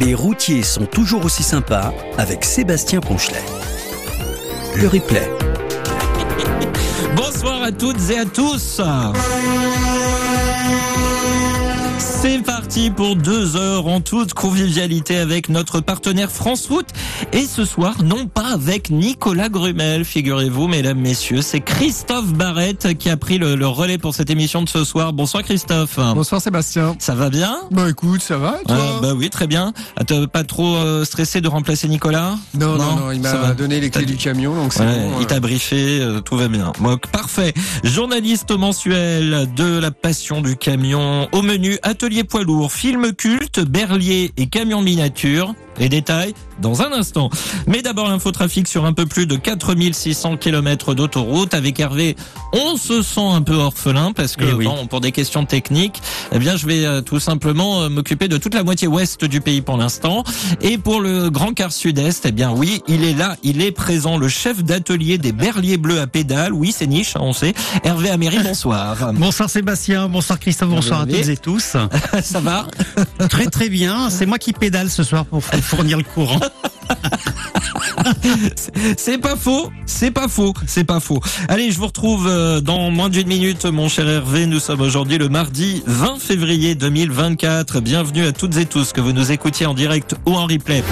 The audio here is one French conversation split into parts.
Les routiers sont toujours aussi sympas avec Sébastien Ponchelet. Le replay. Bonsoir à toutes et à tous. C'est parti pour deux heures en toute convivialité avec notre partenaire France Route. Et ce soir, non pas avec Nicolas Grumel, figurez-vous, mesdames, messieurs, c'est Christophe Barrette qui a pris le, le, relais pour cette émission de ce soir. Bonsoir Christophe. Bonsoir Sébastien. Ça va bien? Bah écoute, ça va toi? Euh, Bah oui, très bien. T'as pas trop euh, stressé de remplacer Nicolas? Non, non, non, il m'a donné les clés du camion, donc c'est ouais, bon. Il t'a briefé, euh, tout va bien. Bon, parfait. Journaliste mensuel de la passion du camion. Au menu, atelier poids lourd, film culte, berlier et camion miniature. Les détails dans un instant. Mais d'abord l'infotrafic sur un peu plus de 4600 km d'autoroute. Avec Hervé, on se sent un peu orphelin parce que oui. bon, pour des questions techniques, eh bien je vais euh, tout simplement euh, m'occuper de toute la moitié ouest du pays pour l'instant. Et pour le Grand Quart Sud-Est, eh bien oui, il est là, il est présent, le chef d'atelier des Berliers Bleus à pédale. Oui, c'est niche, on sait. Hervé Améry, bonsoir. Bonsoir Sébastien, bonsoir Christophe, bonsoir à toutes et tous. Ça va Très très bien, c'est moi qui pédale ce soir pour fournir le courant. C'est pas faux, c'est pas faux, c'est pas faux. Allez, je vous retrouve euh, dans moins d'une minute, mon cher Hervé. Nous sommes aujourd'hui le mardi 20 février 2024. Bienvenue à toutes et tous que vous nous écoutiez en direct ou en replay.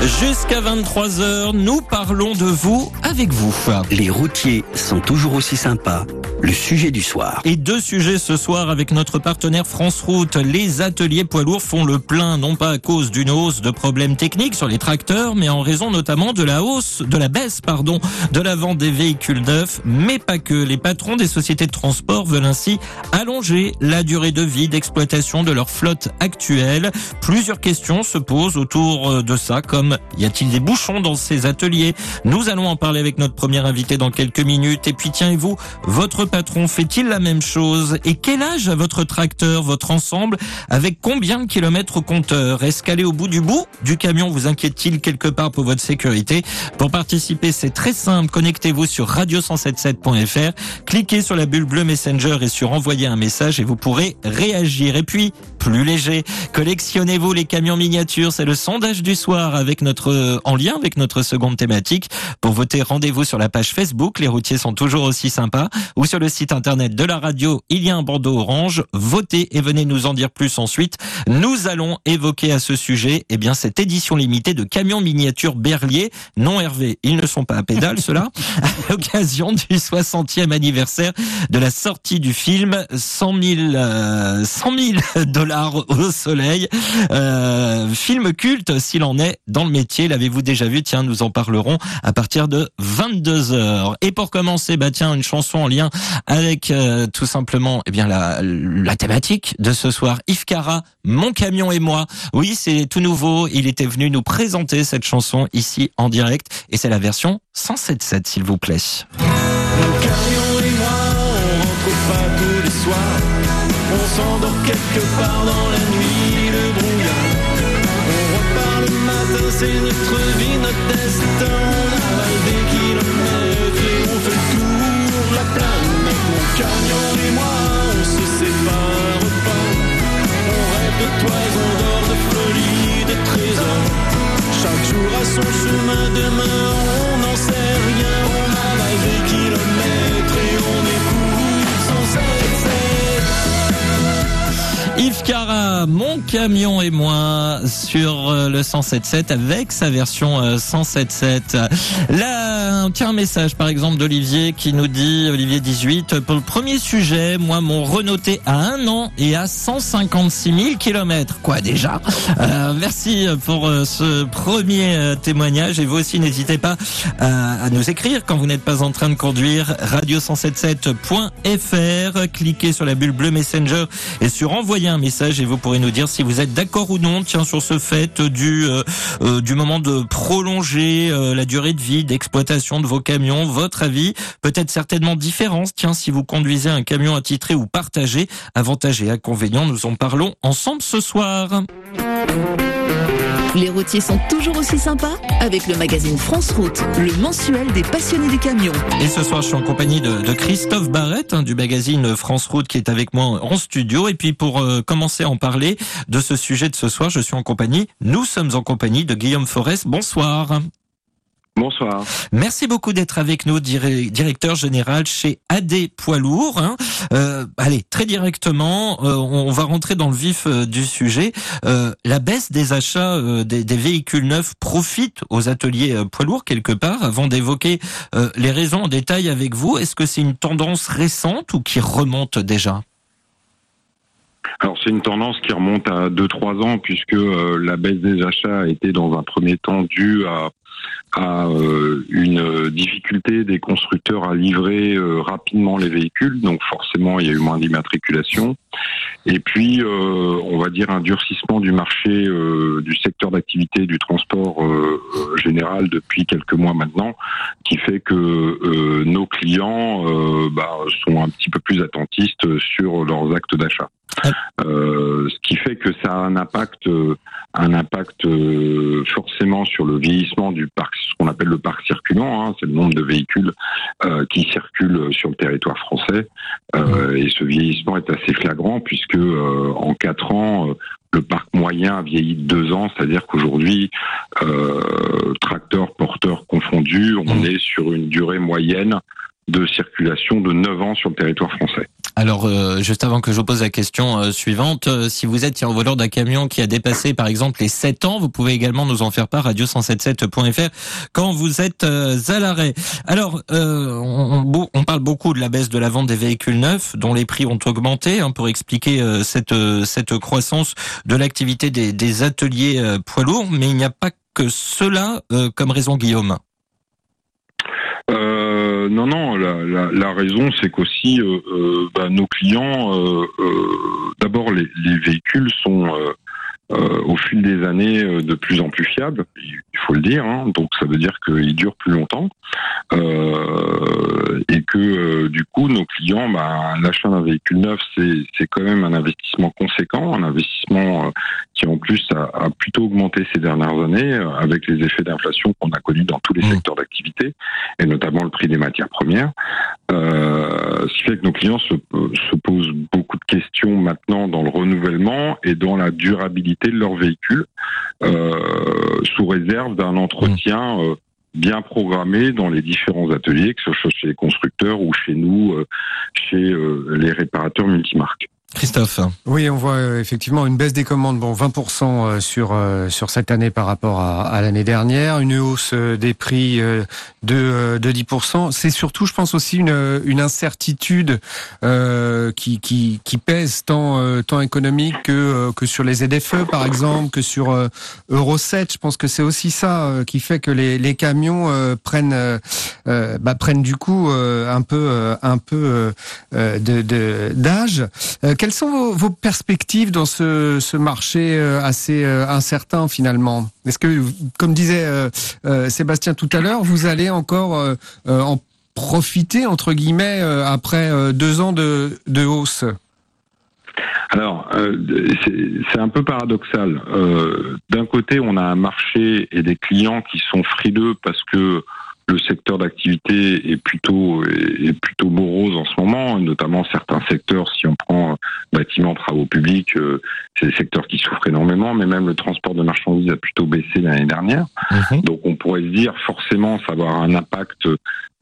Jusqu'à 23h, nous parlons de vous avec vous. Les routiers sont toujours aussi sympas. Le sujet du soir. Et deux sujets ce soir avec notre partenaire France Route. Les ateliers poids lourds font le plein, non pas à cause d'une hausse de problèmes techniques sur les tracteurs, mais en raison notamment de la hausse, de la baisse, pardon, de la vente des véhicules neufs, mais pas que. Les patrons des sociétés de transport veulent ainsi allonger la durée de vie d'exploitation de leur flotte actuelle. Plusieurs questions se posent autour euh, de ça, comme y a-t-il des bouchons dans ces ateliers? Nous allons en parler avec notre premier invité dans quelques minutes. Et puis tiens, et vous, votre patron fait-il la même chose? Et quel âge a votre tracteur, votre ensemble? Avec combien de kilomètres au compteur? Est-ce qu'aller au bout du bout du camion vous inquiète-t-il quelque part pour votre sécurité? Pour participer, c'est très simple. Connectez-vous sur radio177.fr, cliquez sur la bulle bleue Messenger et sur envoyer un message et vous pourrez réagir. Et puis, plus léger, collectionnez-vous les camions miniatures. C'est le sondage du soir avec notre, en lien avec notre seconde thématique. Pour voter, rendez-vous sur la page Facebook. Les routiers sont toujours aussi sympas ou sur le site internet de la radio. Il y a un bandeau orange. Votez et venez nous en dire plus ensuite. Nous allons évoquer à ce sujet, eh bien, cette édition limitée de camions miniatures Berlier. Non Hervé, ils ne sont pas à pédale, cela. À l'occasion du 60e anniversaire de la sortie du film 100 000, euh, 100 000 dollars au soleil. Euh, film culte s'il en est dans le métier. L'avez-vous déjà vu? Tiens, nous en parlerons à partir de 22 heures. Et pour commencer, bah tiens, une chanson en lien avec euh, tout simplement eh bien la, thématique de ce soir. Yves Cara, Mon camion et moi. Oui, c'est tout nouveau. Il était venu nous présenter cette chanson ici en direct et c'est la version 107.7 s'il vous plaît. C'est notre vie, notre destin. On des kilomètres et on fait le tour, la planète. Mon camion et moi, on se sépare pas. On rêve de toison d'or, de folie, de trésors. Chaque jour a son chemin, demain on n'en sait Yves Cara, mon camion et moi sur euh, le 107.7 avec sa version euh, 107.7. Là, tiens message par exemple d'Olivier qui nous dit, Olivier 18, pour le premier sujet, moi mon renoté à un an et à 156 000 kilomètres. Quoi déjà? Euh, Merci pour euh, ce premier euh, témoignage et vous aussi n'hésitez pas à, à nous écrire quand vous n'êtes pas en train de conduire radio177.fr cliquez sur la bulle bleue Messenger et sur envoyer un message et vous pourrez nous dire si vous êtes d'accord ou non tiens sur ce fait du euh, euh, du moment de prolonger euh, la durée de vie d'exploitation de vos camions votre avis peut-être certainement différent tiens si vous conduisez un camion attitré ou partagé avantages et inconvénients nous en parlons ensemble ce soir Les routiers sont toujours aussi sympas avec le magazine France Route, le mensuel des passionnés des camions. Et ce soir, je suis en compagnie de, de Christophe Barrette hein, du magazine France Route qui est avec moi en studio. Et puis pour euh, commencer à en parler, de ce sujet de ce soir. Je suis en compagnie, nous sommes en compagnie de Guillaume Forest. Bonsoir. Bonsoir. Merci beaucoup d'être avec nous, directeur général chez AD Poids Lourds. Hein. Euh, allez, très directement, euh, on va rentrer dans le vif euh, du sujet. la baisse des achats des, des, véhicules neufs profite aux ateliers poids lourds quelque part. Avant d'évoquer les raisons en détail avec vous, est-ce que c'est une tendance récente ou qui remonte déjà? Alors c'est une tendance qui remonte à 2-3 ans puisque la baisse des achats a été dans un premier temps due à à euh, une difficulté des constructeurs à livrer euh, rapidement les véhicules, donc forcément il y a eu moins d'immatriculation. Et puis, euh, on va dire un durcissement du marché du secteur d'activité du transport général depuis quelques mois maintenant, qui fait que nos clients bah, sont un petit peu plus attentistes sur leurs actes d'achat. Euh, ce qui fait que ça a un impact, un impact forcément sur le vieillissement du parc, ce qu'on appelle le parc circulant, hein, c'est le nombre de véhicules euh, qui circulent sur le territoire français. Euh, et ce vieillissement est assez flagrant puisque euh, en quatre ans, le parc moyen a vieilli de deux ans, c'est-à-dire qu'aujourd'hui, tracteurs, porteurs confondus, on est sur une durée moyenne de circulation de 9 ans sur le territoire français. Alors, euh, juste avant que je vous pose la question euh, suivante, euh, si vous êtes en d'un camion qui a dépassé, par exemple, les 7 ans, vous pouvez également nous en faire part, radio177.fr, quand vous êtes à l'arrêt. Alors, on, on, parle beaucoup de la baisse de la vente des véhicules neufs, dont les prix ont augmenté, hein, pour expliquer cette, cette croissance de l'activité des, des ateliers poids lourds, mais il n'y a pas que cela comme raison, Guillaume. Euh, non, non, la, raison, c'est qu'aussi euh, euh, bah, nos clients, d'abord, les, les, véhicules sont au fil des années de plus en plus fiable, il faut le dire. Hein. donc ça veut dire qu'il dure plus longtemps et que du coup nos clients, bah, l'achat d'un véhicule neuf, c'est quand même un investissement conséquent, un investissement qui en plus a, a, plutôt augmenté ces dernières années avec les effets d'inflation qu'on a connus dans tous les mmh. secteurs d'activité et notamment le prix des matières premières. ce qui fait que nos clients se, se posent beaucoup de questions maintenant dans le renouvellement et dans la durabilité de leur véhicule, euh, sous réserve d'un entretien mmh. euh, bien programmé dans les différents ateliers, que ce soit chez les constructeurs ou chez nous, euh, chez les réparateurs multimarques. Christophe. Oui, on voit euh, effectivement une baisse des commandes, bon 20% euh, sur euh, sur cette année par rapport à, à l'année dernière, une hausse des prix de de 10%. C'est surtout, je pense aussi une une incertitude qui qui qui pèse tant tant économique que que sur les ZFE par exemple, que sur Euro 7. Je pense que c'est aussi ça qui fait que les les camions prennent bah, prennent du coup un peu un peu de d'âge. Quelles sont vos, perspectives dans ce, marché euh, assez euh, incertain finalement? Est-ce que, comme disait euh, Sébastien tout à l'heure, vous allez encore en profiter entre guillemets après deux ans de, hausse? Alors, c'est un peu paradoxal. D'un côté, on a un marché et des clients qui sont frileux parce que le secteur d'activité est plutôt est plutôt morose en ce moment, notamment certains secteurs. Si on prend bâtiments, travaux publics, euh, c'est des secteurs qui souffrent énormément, mais même le transport de marchandises a plutôt baissé l'année dernière. Mhm. Donc on pourrait se dire forcément ça va avoir un impact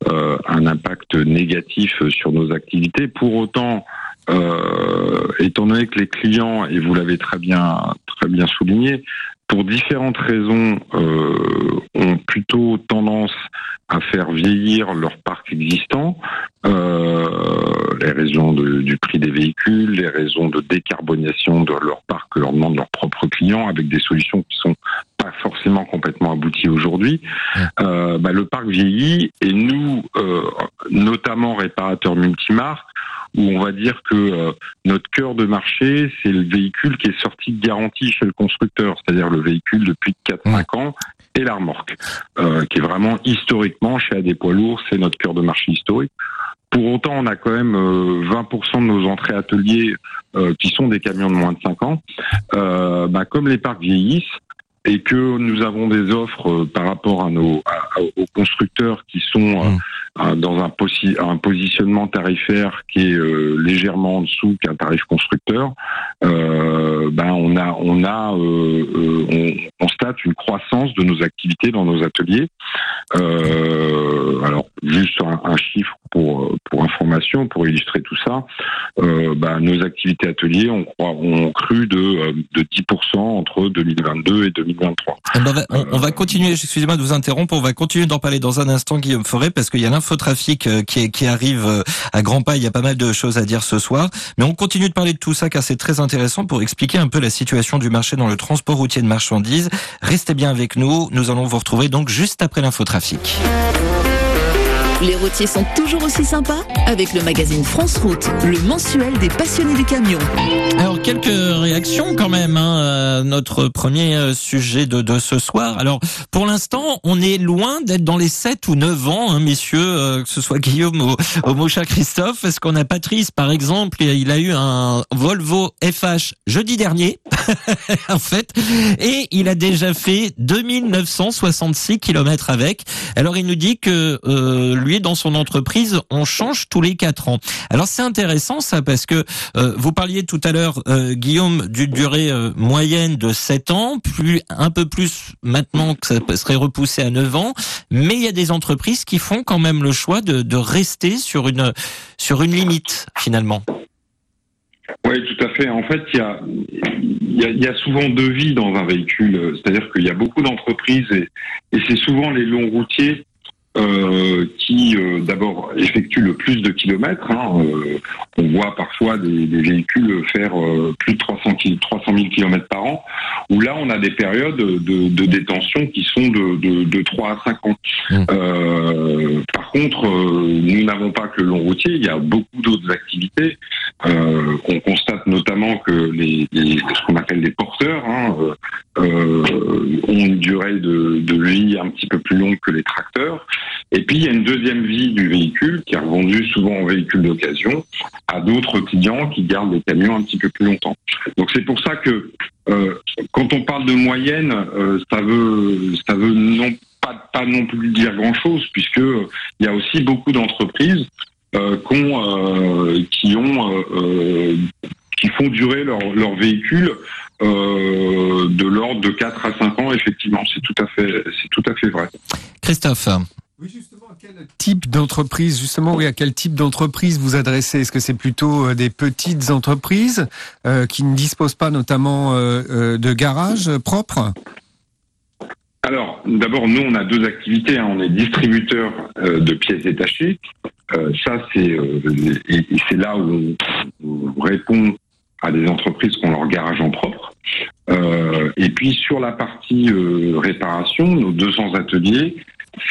euh, un impact négatif sur nos activités. Pour autant, euh, étant donné que les clients, et vous l'avez très bien très bien souligné, pour différentes raisons, euh, ont plutôt tendance à faire vieillir leur parc existant. Euh, les raisons de, du prix des véhicules, les raisons de décarbonisation de leur parc que leur demandent leurs propres clients, avec des solutions qui sont pas forcément complètement abouties aujourd'hui. Euh, bah, le parc vieillit et nous, euh, notamment réparateurs multimarques, où on va dire que euh, notre cœur de marché, c'est le véhicule qui est sorti de garantie chez le constructeur, c'est-à-dire le véhicule depuis 4-5 ans et la remorque, euh, qui est vraiment historiquement chez AD Poids Lourds, c'est notre cœur de marché historique. Pour autant, on a quand même 20% euh, de nos entrées ateliers qui sont des camions de moins de 5 ans. Bah, comme les parcs vieillissent, et que nous avons des offres par rapport à nos aux constructeurs qui sont un- dans un, posi- un positionnement tarifaire qui est euh, légèrement en dessous qu'un tarif constructeur, euh, ben on a, on a, euh, euh, on constate une croissance de nos activités dans nos ateliers. Euh, alors juste un, un chiffre pour illustrer tout ça, euh, ben, nos activités ateliers ont, ont cru de euh, de 10% entre 2022 et 2023. Eh ben, on, va, on- on va continuer, excusez-moi de vous interrompre, on va continuer d'en parler dans un instant, Guillaume Forêt, parce qu'il y a l'infotrafic euh, qui, arrive à grands pas, il y a pas mal de choses à dire ce soir. Mais on continue de parler de tout ça car c'est très intéressant pour expliquer un peu la situation du marché dans le transport routier de marchandises. Restez bien avec nous, nous allons vous retrouver donc juste après l'infotrafic. Les routiers sont toujours aussi sympas avec le magazine France Route, le mensuel des passionnés du camion. Alors quelques réactions quand même, hein, à notre premier euh, sujet de, de ce soir. Alors pour l'instant, on est loin d'être dans les 7 ou 9 ans, hein, messieurs, euh, que ce soit Guillaume ou, ou Mocha Christophe, parce qu'on a Patrice par exemple, il a eu un Volvo FH jeudi dernier, en fait, et il a déjà fait 2966 kilomètres avec. Alors il nous dit que euh, lui, dans son entreprise, on change tous les 4 ans. Alors c'est intéressant ça, parce que euh, vous parliez tout à l'heure, euh, Guillaume, d'une durée euh, moyenne de 7 ans, plus un peu plus maintenant que ça serait repoussé à 9 ans, mais il y a des entreprises qui font quand même le choix de, rester sur une sur une limite finalement. Oui, tout à fait. En fait, il y a souvent deux vies dans un véhicule. C'est-à-dire qu'il y a beaucoup d'entreprises et, et c'est souvent les longs routiers euh, qui, euh, d'abord, effectuent le plus de kilomètres. hein. Euh, on voit parfois des, des véhicules faire euh, plus de 300, ki- 300 000 kilomètres par an, où là, on a des périodes de, de détention qui sont de, de, de 3 à 5 ans. Mmh. Euh, par contre, euh, nous n'avons pas que le long routier, il y a beaucoup d'autres activités. Euh, on constate notamment que les, les- ce qu'on appelle les porteurs hein, euh, ont une durée de, de vie un petit peu plus longue que les tracteurs. Et puis il y a une deuxième vie du véhicule qui est revendue souvent en véhicule d'occasion à d'autres clients qui gardent des camions un petit peu plus longtemps. Donc c'est pour ça que euh, quand on parle de moyenne, euh, ça veut ça veut non pas, pas non plus dire grand chose puisque euh, il y a aussi beaucoup d'entreprises euh, qui ont euh, qui font durer leur, leur véhicule euh, de l'ordre de 4 à 5 ans effectivement c'est tout à fait c'est tout à fait vrai Christophe. Oui, justement, à quel type d'entreprise, justement, oui, à quel type d'entreprise vous adressez? Est-ce que c'est plutôt euh, des petites entreprises euh, qui ne disposent pas notamment euh, de garages propres? Alors, d'abord, nous, on a deux activités. hein. On est distributeur euh, de pièces détachées. Euh, ça, c'est euh, et, et c'est là où on, on répond à des entreprises qui ont leur garage en propre. Euh, et puis, sur la partie euh, réparation, nos 200 ateliers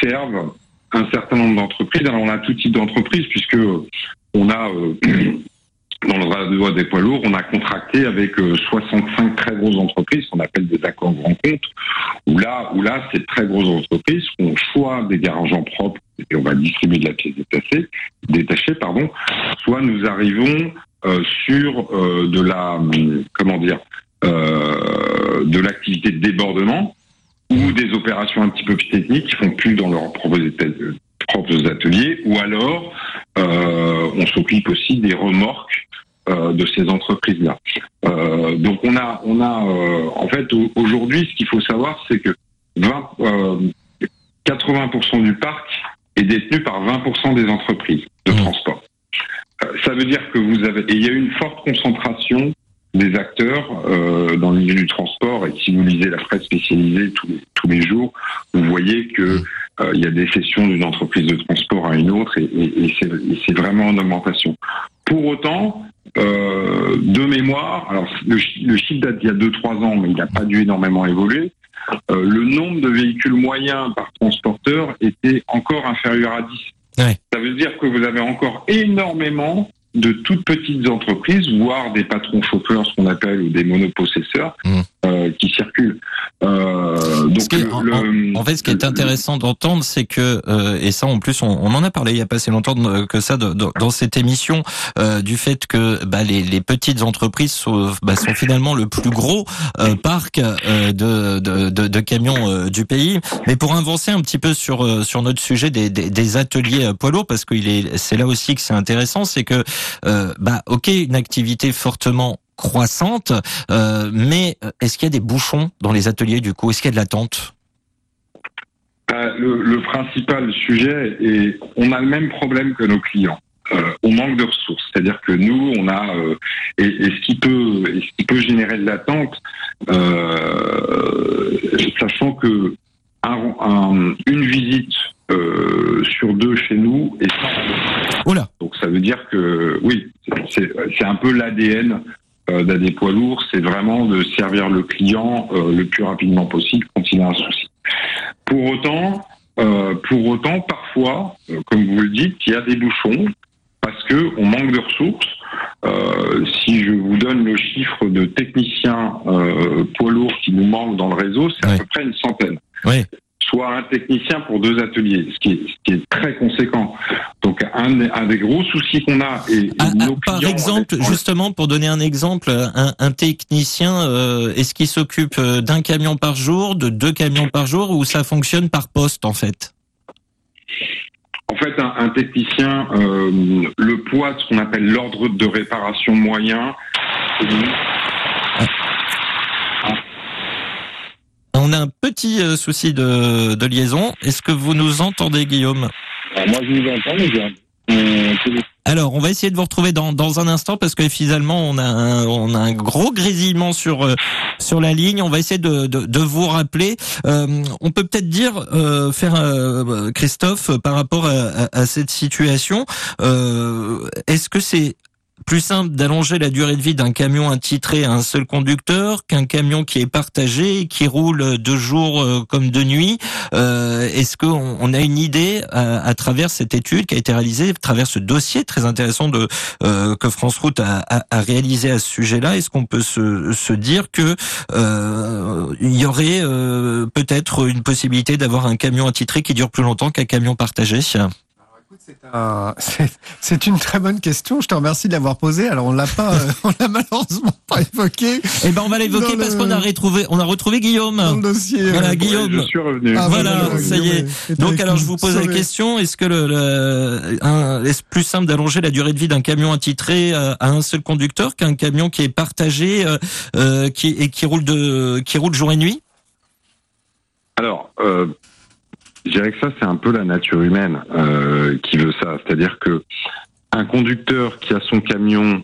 servent un certain nombre d'entreprises. Alors, on a tout type d'entreprises puisque euh, on a dans le radio des poids lourds, on a contracté avec euh, 65 très grosses entreprises qu'on appelle des accords grand compte où là, où là, ces très grosses entreprises font choix des garages en propre et on va distribuer de la pièce détachée, détachée pardon, soit nous arrivons sur euh, de la, comment dire, euh, de l'activité de débordement ou des opérations un petit peu plus techniques qui font plus dans leurs propres, propres ateliers, ou alors euh, on s'occupe aussi des remorques euh, de ces entreprises-là. Euh, donc on a, on a, euh, en fait, au- aujourd'hui, ce qu'il faut savoir, c'est que 20, euh, 80% du parc est détenu par 20% des entreprises de Mmh. transport. Ça veut dire que vous avez, et il y a une forte concentration des acteurs euh, dans le milieu du transport. Et si vous lisez la presse spécialisée tous les, tous les jours, vous voyez que euh, il y a des cessions d'une entreprise de transport à une autre, et, c'est vraiment en augmentation. Pour autant, euh, de mémoire, alors le, le chiffre date d'il y a 2-3 ans, mais il n'a pas dû énormément évoluer. euh, le nombre de véhicules moyens par transporteur était encore inférieur à 10. Ça veut dire que vous avez encore énormément de toutes petites entreprises, voire des patrons chauffeurs, ce qu'on appelle, ou des monopossesseurs, Mmh. euh, qui circulent. Euh, Donc, en, le- en- en fait, ce qui est intéressant d'entendre, c'est que, euh, et ça en plus, on, on en a parlé il y a pas si longtemps que ça de- de- dans cette émission, euh, du fait que bah, les, les petites entreprises sont, bah, sont finalement le plus gros euh, parc euh, de, de, camions du pays. Mais pour avancer un petit peu sur sur notre sujet des, des, des ateliers poids lourds, parce que il est, c'est là aussi que c'est intéressant, c'est que, euh, bah, ok, une activité fortement croissante, euh, mais est-ce qu'il y a des bouchons dans les ateliers du coup? Est-ce qu'il y a de l'attente? Euh, le, le principal sujet est, on a le même problème que nos clients. Euh, on manque de ressources, c'est-à-dire que nous, on a euh, et, et ce qui peut, et ce qui peut générer de l'attente, euh, sachant que un- un- une visite euh, sur deux chez nous est sans ça veut dire que oui, c'est un peu l'ADN euh, d'AD poids lourds, c'est vraiment de servir le client euh, le plus rapidement possible quand il a un souci. Pour autant, euh, pour autant, parfois, comme vous le dites, il y a des bouchons parce que on manque de ressources. Euh, si je vous donne le chiffre de techniciens euh, poids lourds qui nous manquent dans le réseau, c'est à peu près une centaine. Oui. Soit un technicien pour deux ateliers, ce qui est, ce qui est très conséquent. Donc un, un des gros soucis qu'on a et, et Ah, ah, nos par exemple, justement, pour donner un exemple, un, un technicien, euh, est-ce qu'il s'occupe euh, d'un camion par jour, de deux camions par jour, ou ça fonctionne par poste en fait? En fait, un, un technicien, euh, le poids de ce qu'on appelle l'ordre de réparation moyen, On a un petit euh, souci de, de liaison. Est-ce que vous nous entendez, Guillaume? Alors, moi, je vous entends, mais téléphone. Alors, on va essayer de vous retrouver dans, dans un instant parce que finalement, on a un, on a un gros grésillement sur euh, sur la ligne. On va essayer de, de, de vous rappeler. Euh, on peut peut-être dire, euh, faire euh, Christophe, par rapport à, à- à cette situation, euh, est-ce que c'est plus simple d'allonger la durée de vie d'un camion attitré à un seul conducteur qu'un camion qui est partagé et qui roule de jour euh, comme de nuit. Euh, Est-ce qu'on on a une idée à, à travers cette étude qui a été réalisée, à travers ce dossier très intéressant de euh, que France Route a, réalisé à ce sujet-là Est-ce qu'on peut se, se dire que euh, y aurait euh, peut-être une possibilité d'avoir un camion attitré qui dure plus longtemps qu'un camion partagé? C'est un- C'est c'est une très bonne question. Je te remercie de l'avoir posée. Alors on l'a pas, euh, on l'a malheureusement pas évoqué Eh ben on va l'évoquer parce le- qu'on a retrouvé, on a retrouvé Guillaume. dans le dossier. Voilà, euh, Guillaume. je suis revenu. Ah, Voilà, voilà, ça y est. Donc alors je vous pose la question est-ce que le, le- un- est-ce plus simple d'allonger la durée de vie d'un camion attitré à, à un seul conducteur qu'un camion qui est partagé euh, euh, qui et qui roule de qui roule jour et nuit? Alors, euh, je dirais que ça, c'est un peu la nature humaine euh, qui veut ça. C'est-à-dire que un conducteur qui a son camion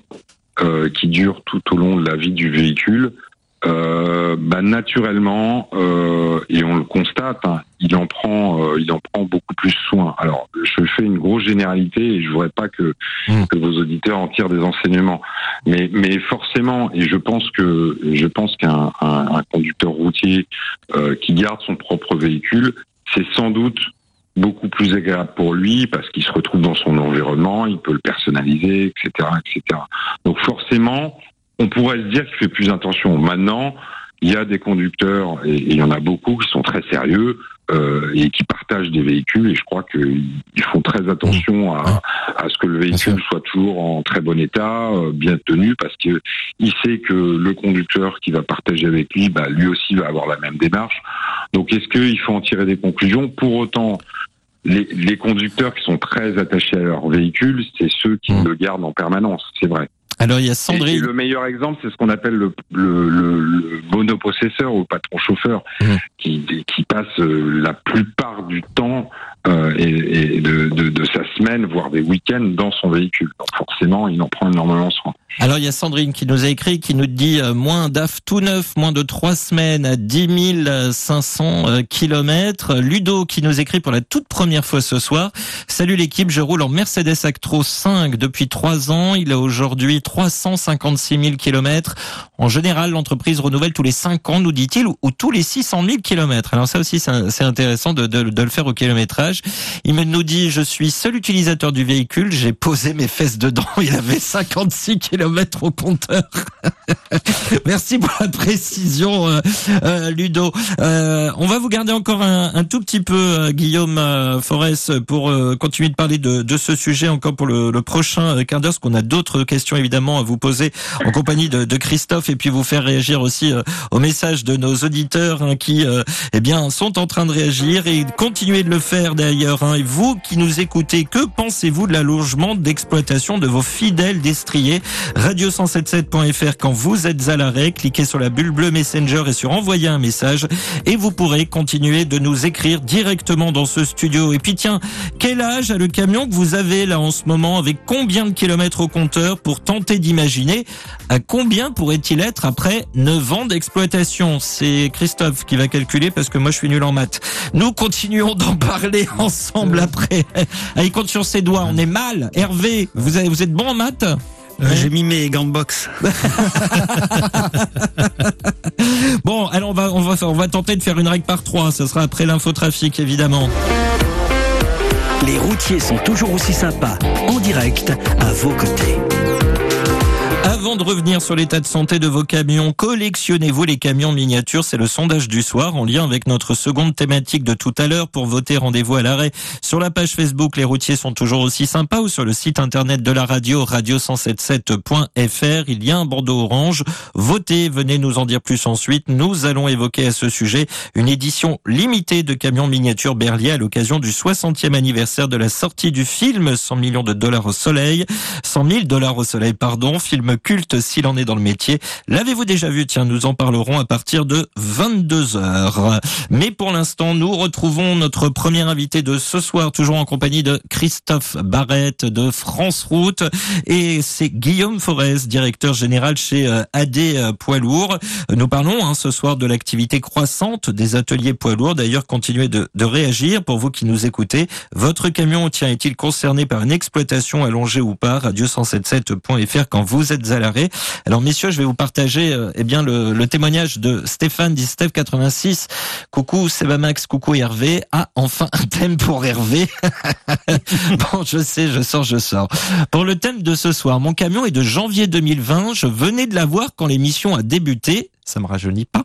euh, qui dure tout au long de la vie du véhicule, euh, bah, naturellement, euh, et on le constate, hein, il en prend, euh, il en prend beaucoup plus soin. Alors, je fais une grosse généralité et je voudrais pas que, Mm. que vos auditeurs en tirent des enseignements, mais, mais forcément, et je pense que, je pense qu'un un, un conducteur routier euh, qui garde son propre véhicule, c'est sans doute beaucoup plus agréable pour lui parce qu'il se retrouve dans son environnement, il peut le personnaliser, etc., etc. Donc forcément, on pourrait se dire qu'il fait plus attention. Maintenant, il y a des conducteurs et et il y en a beaucoup qui sont très sérieux euh, et qui partagent des véhicules et je crois qu'ils font très attention à, à ce que le véhicule soit toujours en très bon état, euh, bien tenu, parce que il sait que le conducteur qui va partager avec lui, bah, lui aussi va avoir la même démarche. Donc est-ce qu'il faut en tirer des conclusions? Pour autant, les, les conducteurs qui sont très attachés à leur véhicule, c'est ceux qui Mm. le gardent en permanence, c'est vrai. Alors il y a Et, et Sandrine. le meilleur exemple, c'est ce qu'on appelle le, le, le, le monopossesseur ou patron chauffeur, qui, qui passe euh, la plupart du temps euh, et, et de, de, de sa semaine, voire des week-ends, dans son véhicule. Donc forcément, il en prend énormément soin. Alors il y a Sandrine qui nous a écrit, qui nous dit euh, moins DAF tout neuf, moins de trois semaines à 10 500 euh, kilomètres. Ludo qui nous écrit pour la toute première fois ce soir. Salut l'équipe, je roule en Mercedes Actros 5 depuis trois ans. Il a aujourd'hui 356 000 kilomètres. En général, l'entreprise renouvelle tous les 5 ans, nous dit-il, ou, ou tous les 600 000 kilomètres. Alors ça aussi, c'est intéressant de, de- de le faire au kilométrage. Il nous dit, je suis seul utilisateur du véhicule, j'ai posé mes fesses dedans, il avait 56 kilomètres au compteur. Merci pour la précision, euh, euh, Ludo. Euh, on va vous garder encore un, un tout petit peu, euh, Guillaume Forest, pour continuer de parler de, de ce sujet encore pour le, le prochain quart d'heure, parce qu'on a d'autres questions évidemment à vous poser en compagnie de, de Christophe et puis vous faire réagir aussi euh, aux messages de nos auditeurs hein, qui euh, eh bien sont en train de réagir et continuez de le faire d'ailleurs. Hein. Et vous qui nous écoutez, que pensez-vous de l'allongement d'exploitation de vos fidèles destriers? Radio177.fr quand vous êtes à l'arrêt, cliquez sur la bulle bleue Messenger et sur envoyer un message et vous pourrez continuer de nous écrire directement dans ce studio. Et puis tiens, quel âge a le camion que vous avez là en ce moment? Avec combien de kilomètres au compteur pour tenter d'imaginer? À combien pourrait-il après 9 ans d'exploitation C'est Christophe qui va calculer parce que moi je suis nul en maths. Nous continuons d'en parler ensemble après. Ah, il compte sur ses doigts, on est mal. Hervé, vous, avez, vous êtes bon en maths? Euh, J'ai mis mes gants de boxe. Bon, alors on va, on va, on va tenter de faire une règle par trois. Ce sera après l'infotrafic, évidemment. Les routiers sont toujours aussi sympas, en direct, à vos côtés. Avant de revenir sur l'état de santé de vos camions, collectionnez-vous les camions miniatures C'est le sondage du soir en lien avec notre seconde thématique de tout à l'heure. Pour voter, rendez-vous à l'arrêt sur la page Facebook Les routiers sont toujours aussi sympas ou sur le site internet de la radio radio177.fr. Il y a un bandeau orange. Votez, venez nous en dire plus ensuite. Nous allons évoquer à ce sujet une édition limitée de camions miniatures Berlier à l'occasion du 60e anniversaire de la sortie du film 100 millions de dollars au soleil. 100 000 dollars au soleil, pardon, film culte s'il en est dans le métier. L'avez-vous déjà vu? Tiens, nous en parlerons à partir de 22 heures. Mais pour l'instant, nous retrouvons notre premier invité de ce soir, toujours en compagnie de Christophe Barrette de France Route. Et c'est Guillaume Forest, directeur général chez euh, AD euh, Poids Lourd. Nous parlons hein, ce soir de l'activité croissante des ateliers poids lourds. D'ailleurs, continuez de, de réagir pour vous qui nous écoutez. Votre camion, tiens, est-il concerné par une exploitation allongée ou pas? Radio177.fr quand vous êtes Alors, messieurs, je vais vous partager euh, eh bien le, le témoignage de Stéphane d'Istef86. Coucou Sebamax, coucou Hervé. Ah, enfin un thème pour Hervé. bon, je sais, je sors, je sors. Pour le thème de ce soir, mon camion est de janvier 2020. Je venais de l'avoir quand l'émission a débuté. Ça me rajeunit pas.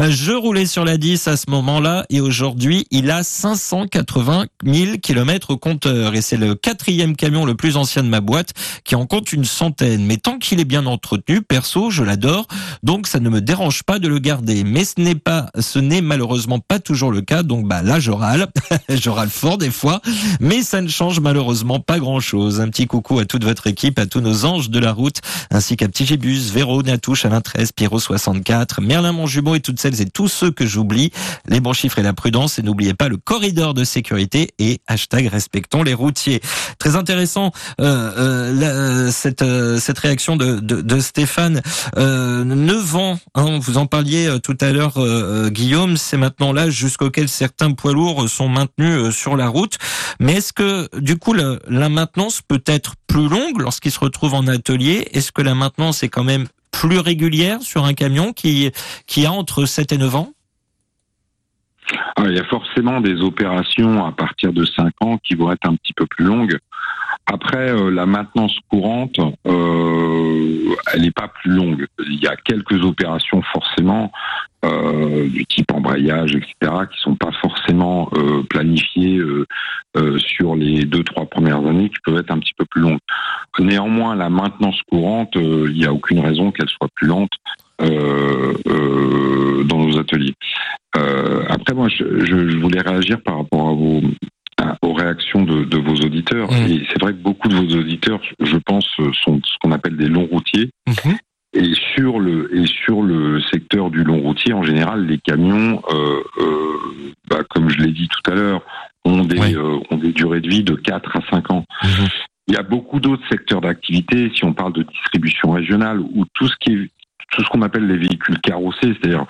Euh, Je roulais sur la 10 à ce moment-là et aujourd'hui, il a 580 000 kilomètres au compteur et c'est le quatrième camion le plus ancien de ma boîte qui en compte une centaine. Mais tant qu'il est bien entretenu, perso, je l'adore, donc ça ne me dérange pas de le garder. Mais ce n'est pas, ce n'est malheureusement pas toujours le cas. Donc bah là, je râle, je râle fort des fois, mais ça ne change malheureusement pas grand-chose. Un petit coucou à toute votre équipe, à tous nos anges de la route, ainsi qu'à Petit Gébus, Véro, Natouche, Alain 13, Pierrot 64, Merlin Monjumeau et toutes celles et tous ceux que j'oublie. Les bons chiffres et la prudence et n'oubliez pas le corridor de sécurité et hashtag respectons les routiers. Très intéressant euh, euh, cette euh, cette réaction de, de, Stéphane. Euh, 9 ans, hein, vous en parliez tout à l'heure, Guillaume, c'est maintenant l'âge jusqu'auquel certains poids lourds sont maintenus sur la route. Mais est-ce que du coup la, la maintenance peut être plus longue lorsqu'il se retrouve en atelier? Est-ce que la maintenance est quand même plus régulière sur un camion qui a entre 7 et 9 ans Ah, Il y a forcément des opérations à partir de 5 ans qui vont être un petit peu plus longues. Après, euh, la maintenance courante, euh, elle n'est pas plus longue. Il y a quelques opérations forcément euh, du type embrayage, etc., qui sont pas forcément euh, planifiées euh, euh, sur les deux trois premières années, qui peuvent être un petit peu plus longues. Néanmoins, la maintenance courante, il n'y a aucune raison qu'elle soit plus lente dans nos ateliers. Après, moi, je, je- je voulais réagir par rapport à vos aux réactions de, de vos auditeurs. Mm. Et c'est vrai que beaucoup de vos auditeurs, je pense, sont ce qu'on appelle des longs routiers. Et sur le et sur le secteur du long routier, en général, les camions, euh, euh, bah, comme je l'ai dit tout à l'heure, ont des euh, ont des durées de vie de 4 à 5 ans. Il y a beaucoup d'autres secteurs d'activité, si on parle de distribution régionale, ou tout ce qui est tout ce qu'on appelle les véhicules carrossés, c'est-à-dire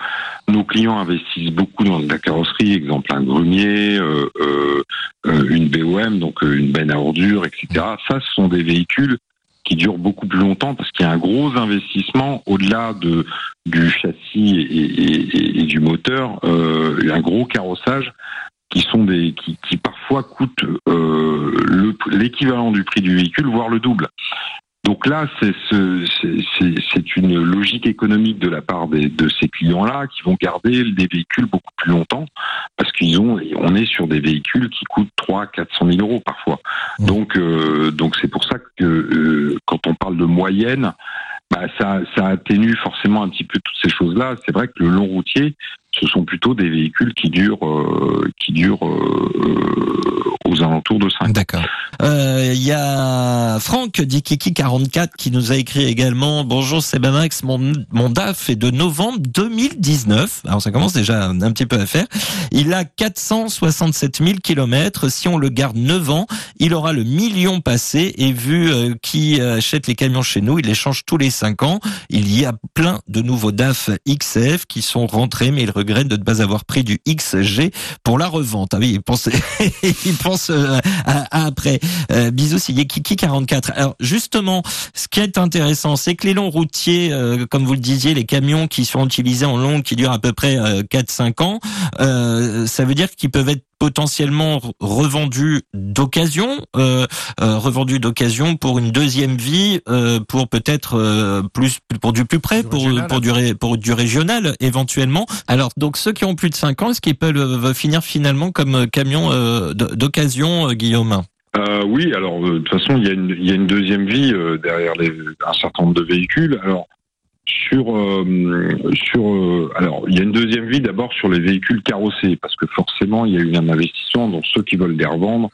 nos clients investissent beaucoup dans de la carrosserie, exemple un grenier, euh, euh, euh, une BOM, donc une benne à ordures, etc. Ça, ce sont des véhicules qui dure beaucoup plus longtemps parce qu'il y a un gros investissement au-delà de du châssis et, du moteur, un gros carrossage qui sont des qui, parfois coûtent le- l'équivalent du prix du véhicule, voire le double. Donc là, c'est ce- c'est- c'est c'est une logique économique de la part des- de ces clients-là qui vont garder des véhicules beaucoup plus longtemps parce qu'ils ont, on est sur des véhicules qui coûtent 3 400 000 euros parfois. Donc euh, donc c'est pour ça que euh, quand on parle de moyenne, bah, ça, ça atténue forcément un petit peu toutes ces choses-là. C'est vrai que le long routier, ce sont plutôt des véhicules qui durent euh, qui durent euh, aux alentours de 5 D'accord. Euh, Il y a Franck Dikiki44 qui nous a écrit également Bonjour Sebamax, mon, mon DAF est de novembre 2019. Alors ça commence déjà un, petit peu à faire. Il a 467 000 kilomètres. Si on le garde 9 ans, il aura le million passé. Et vu qui achète les camions chez nous, il les change tous les 5 ans. Il y a plein de nouveaux DAF XF qui sont rentrés, mais il de ne pas avoir pris du XG pour la revente. Ah oui, il pense, il pense euh, à, à après. Euh, bisous, c'est Kiki 44. Alors justement, ce qui est intéressant, c'est que les longs routiers, euh, comme vous le disiez, les camions qui sont utilisés en long, qui durent à peu près euh, 4-5 ans, euh, ça veut dire qu'ils peuvent être potentiellement re- revendus d'occasion, euh, euh, revendus d'occasion pour une deuxième vie, euh, pour peut-être euh, plus pour du plus près, Du pour régional. pour du ré- pour du régional éventuellement. Alors donc ceux qui ont plus de 5 ans, est-ce qu'ils peuvent euh, finir finalement comme euh, camions euh, d- d'occasion, euh, Guillaume? Euh, oui, alors euh, de toute façon, il y a une, il y a une deuxième vie euh, derrière les, un certain nombre de véhicules. Alors sur euh, sur euh, alors il y a une deuxième vie d'abord sur les véhicules carrossés parce que forcément il y a eu un investissement donc ceux qui veulent les revendre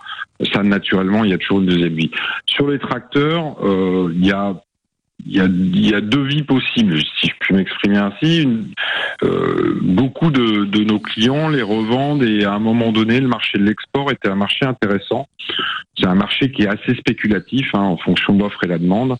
ça naturellement il y a toujours une deuxième vie. Sur les tracteurs euh, il y a il y, a, il y a deux vies possibles, si je puis m'exprimer ainsi. Une- euh, beaucoup de, de nos clients les revendent et à un moment donné, le marché de l'export était un marché intéressant. C'est un marché qui est assez spéculatif hein, en fonction de l'offre et la demande,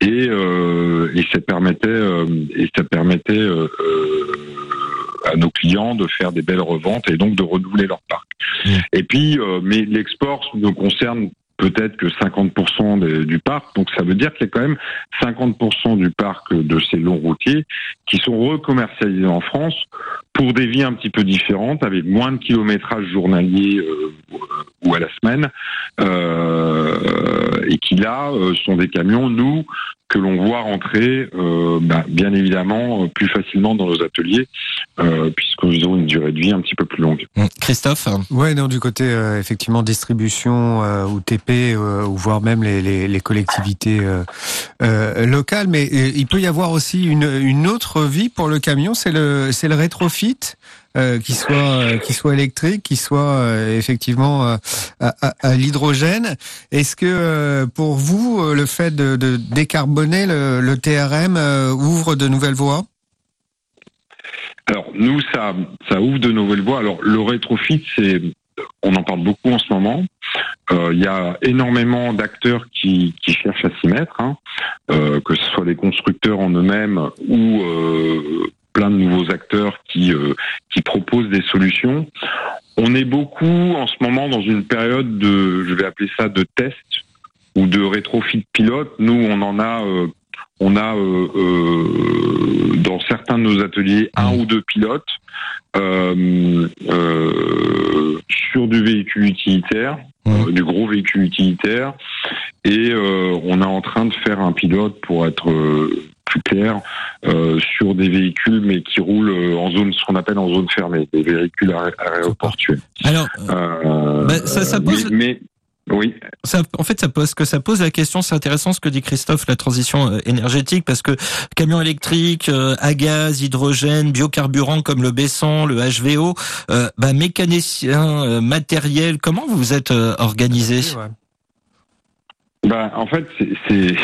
et, euh, et ça permettait euh, et ça permettait euh, euh, à nos clients de faire des belles reventes et donc de renouveler leur parc. Mmh. Et puis, euh, mais l'export ne concerne peut-être que 50% des- du parc, donc ça veut dire qu'il y a quand même 50% du parc de ces longs routiers qui sont recommercialisés en France pour des vies un petit peu différentes, avec moins de kilométrage journalier euh, ou à la semaine, euh, et qui là euh, sont des camions, nous, que l'on voit rentrer, euh, bah, bien évidemment, euh, plus facilement dans nos ateliers, euh, puisqu'ils ont une durée de vie un petit peu plus longue. Christophe? Ouais, non, du côté euh, effectivement distribution euh, ou TP euh, ou voire même les, collectivités euh, euh, locales, mais il peut y avoir aussi une, une autre vie pour le camion, c'est le c'est le rétrofit. Euh, qui soit qui soit électrique, qui soit effectivement à, l'hydrogène. Est-ce que pour vous le fait de, décarboner le, le TRM ouvre de nouvelles voies? Alors nous, ça, ça ouvre de nouvelles voies. Alors le rétrofit, c'est, on en parle beaucoup en ce moment. Euh, Il y a énormément d'acteurs qui, qui cherchent à s'y mettre, hein. Euh, que ce soit des constructeurs en eux-mêmes ou euh, plein de nouveaux acteurs qui euh, qui proposent des solutions. On est beaucoup en ce moment dans une période de, je vais appeler ça de test ou de rétrofit pilote. Nous, on en a. on a euh, euh, dans certains de nos ateliers un ou deux pilotes euh, sur du véhicule utilitaire, euh, du gros véhicule utilitaire, et on est en train de faire un pilote pour être plus clair euh, sur des véhicules mais qui roulent en zone, ce qu'on appelle en zone fermée, des véhicules aé- aéroportuels. Alors, Euh, Bah, ça- ça pose- mais, mais- oui. ça, en fait, ça pose que ça pose la question. C'est intéressant ce que dit Christophe, la transition euh, énergétique, parce que camion électrique, euh, à gaz, hydrogène, biocarburant comme le Besson, le HVO, euh, bah, mécanicien, euh, matériel. Comment vous vous êtes euh, organisé Bah, en fait, c'est-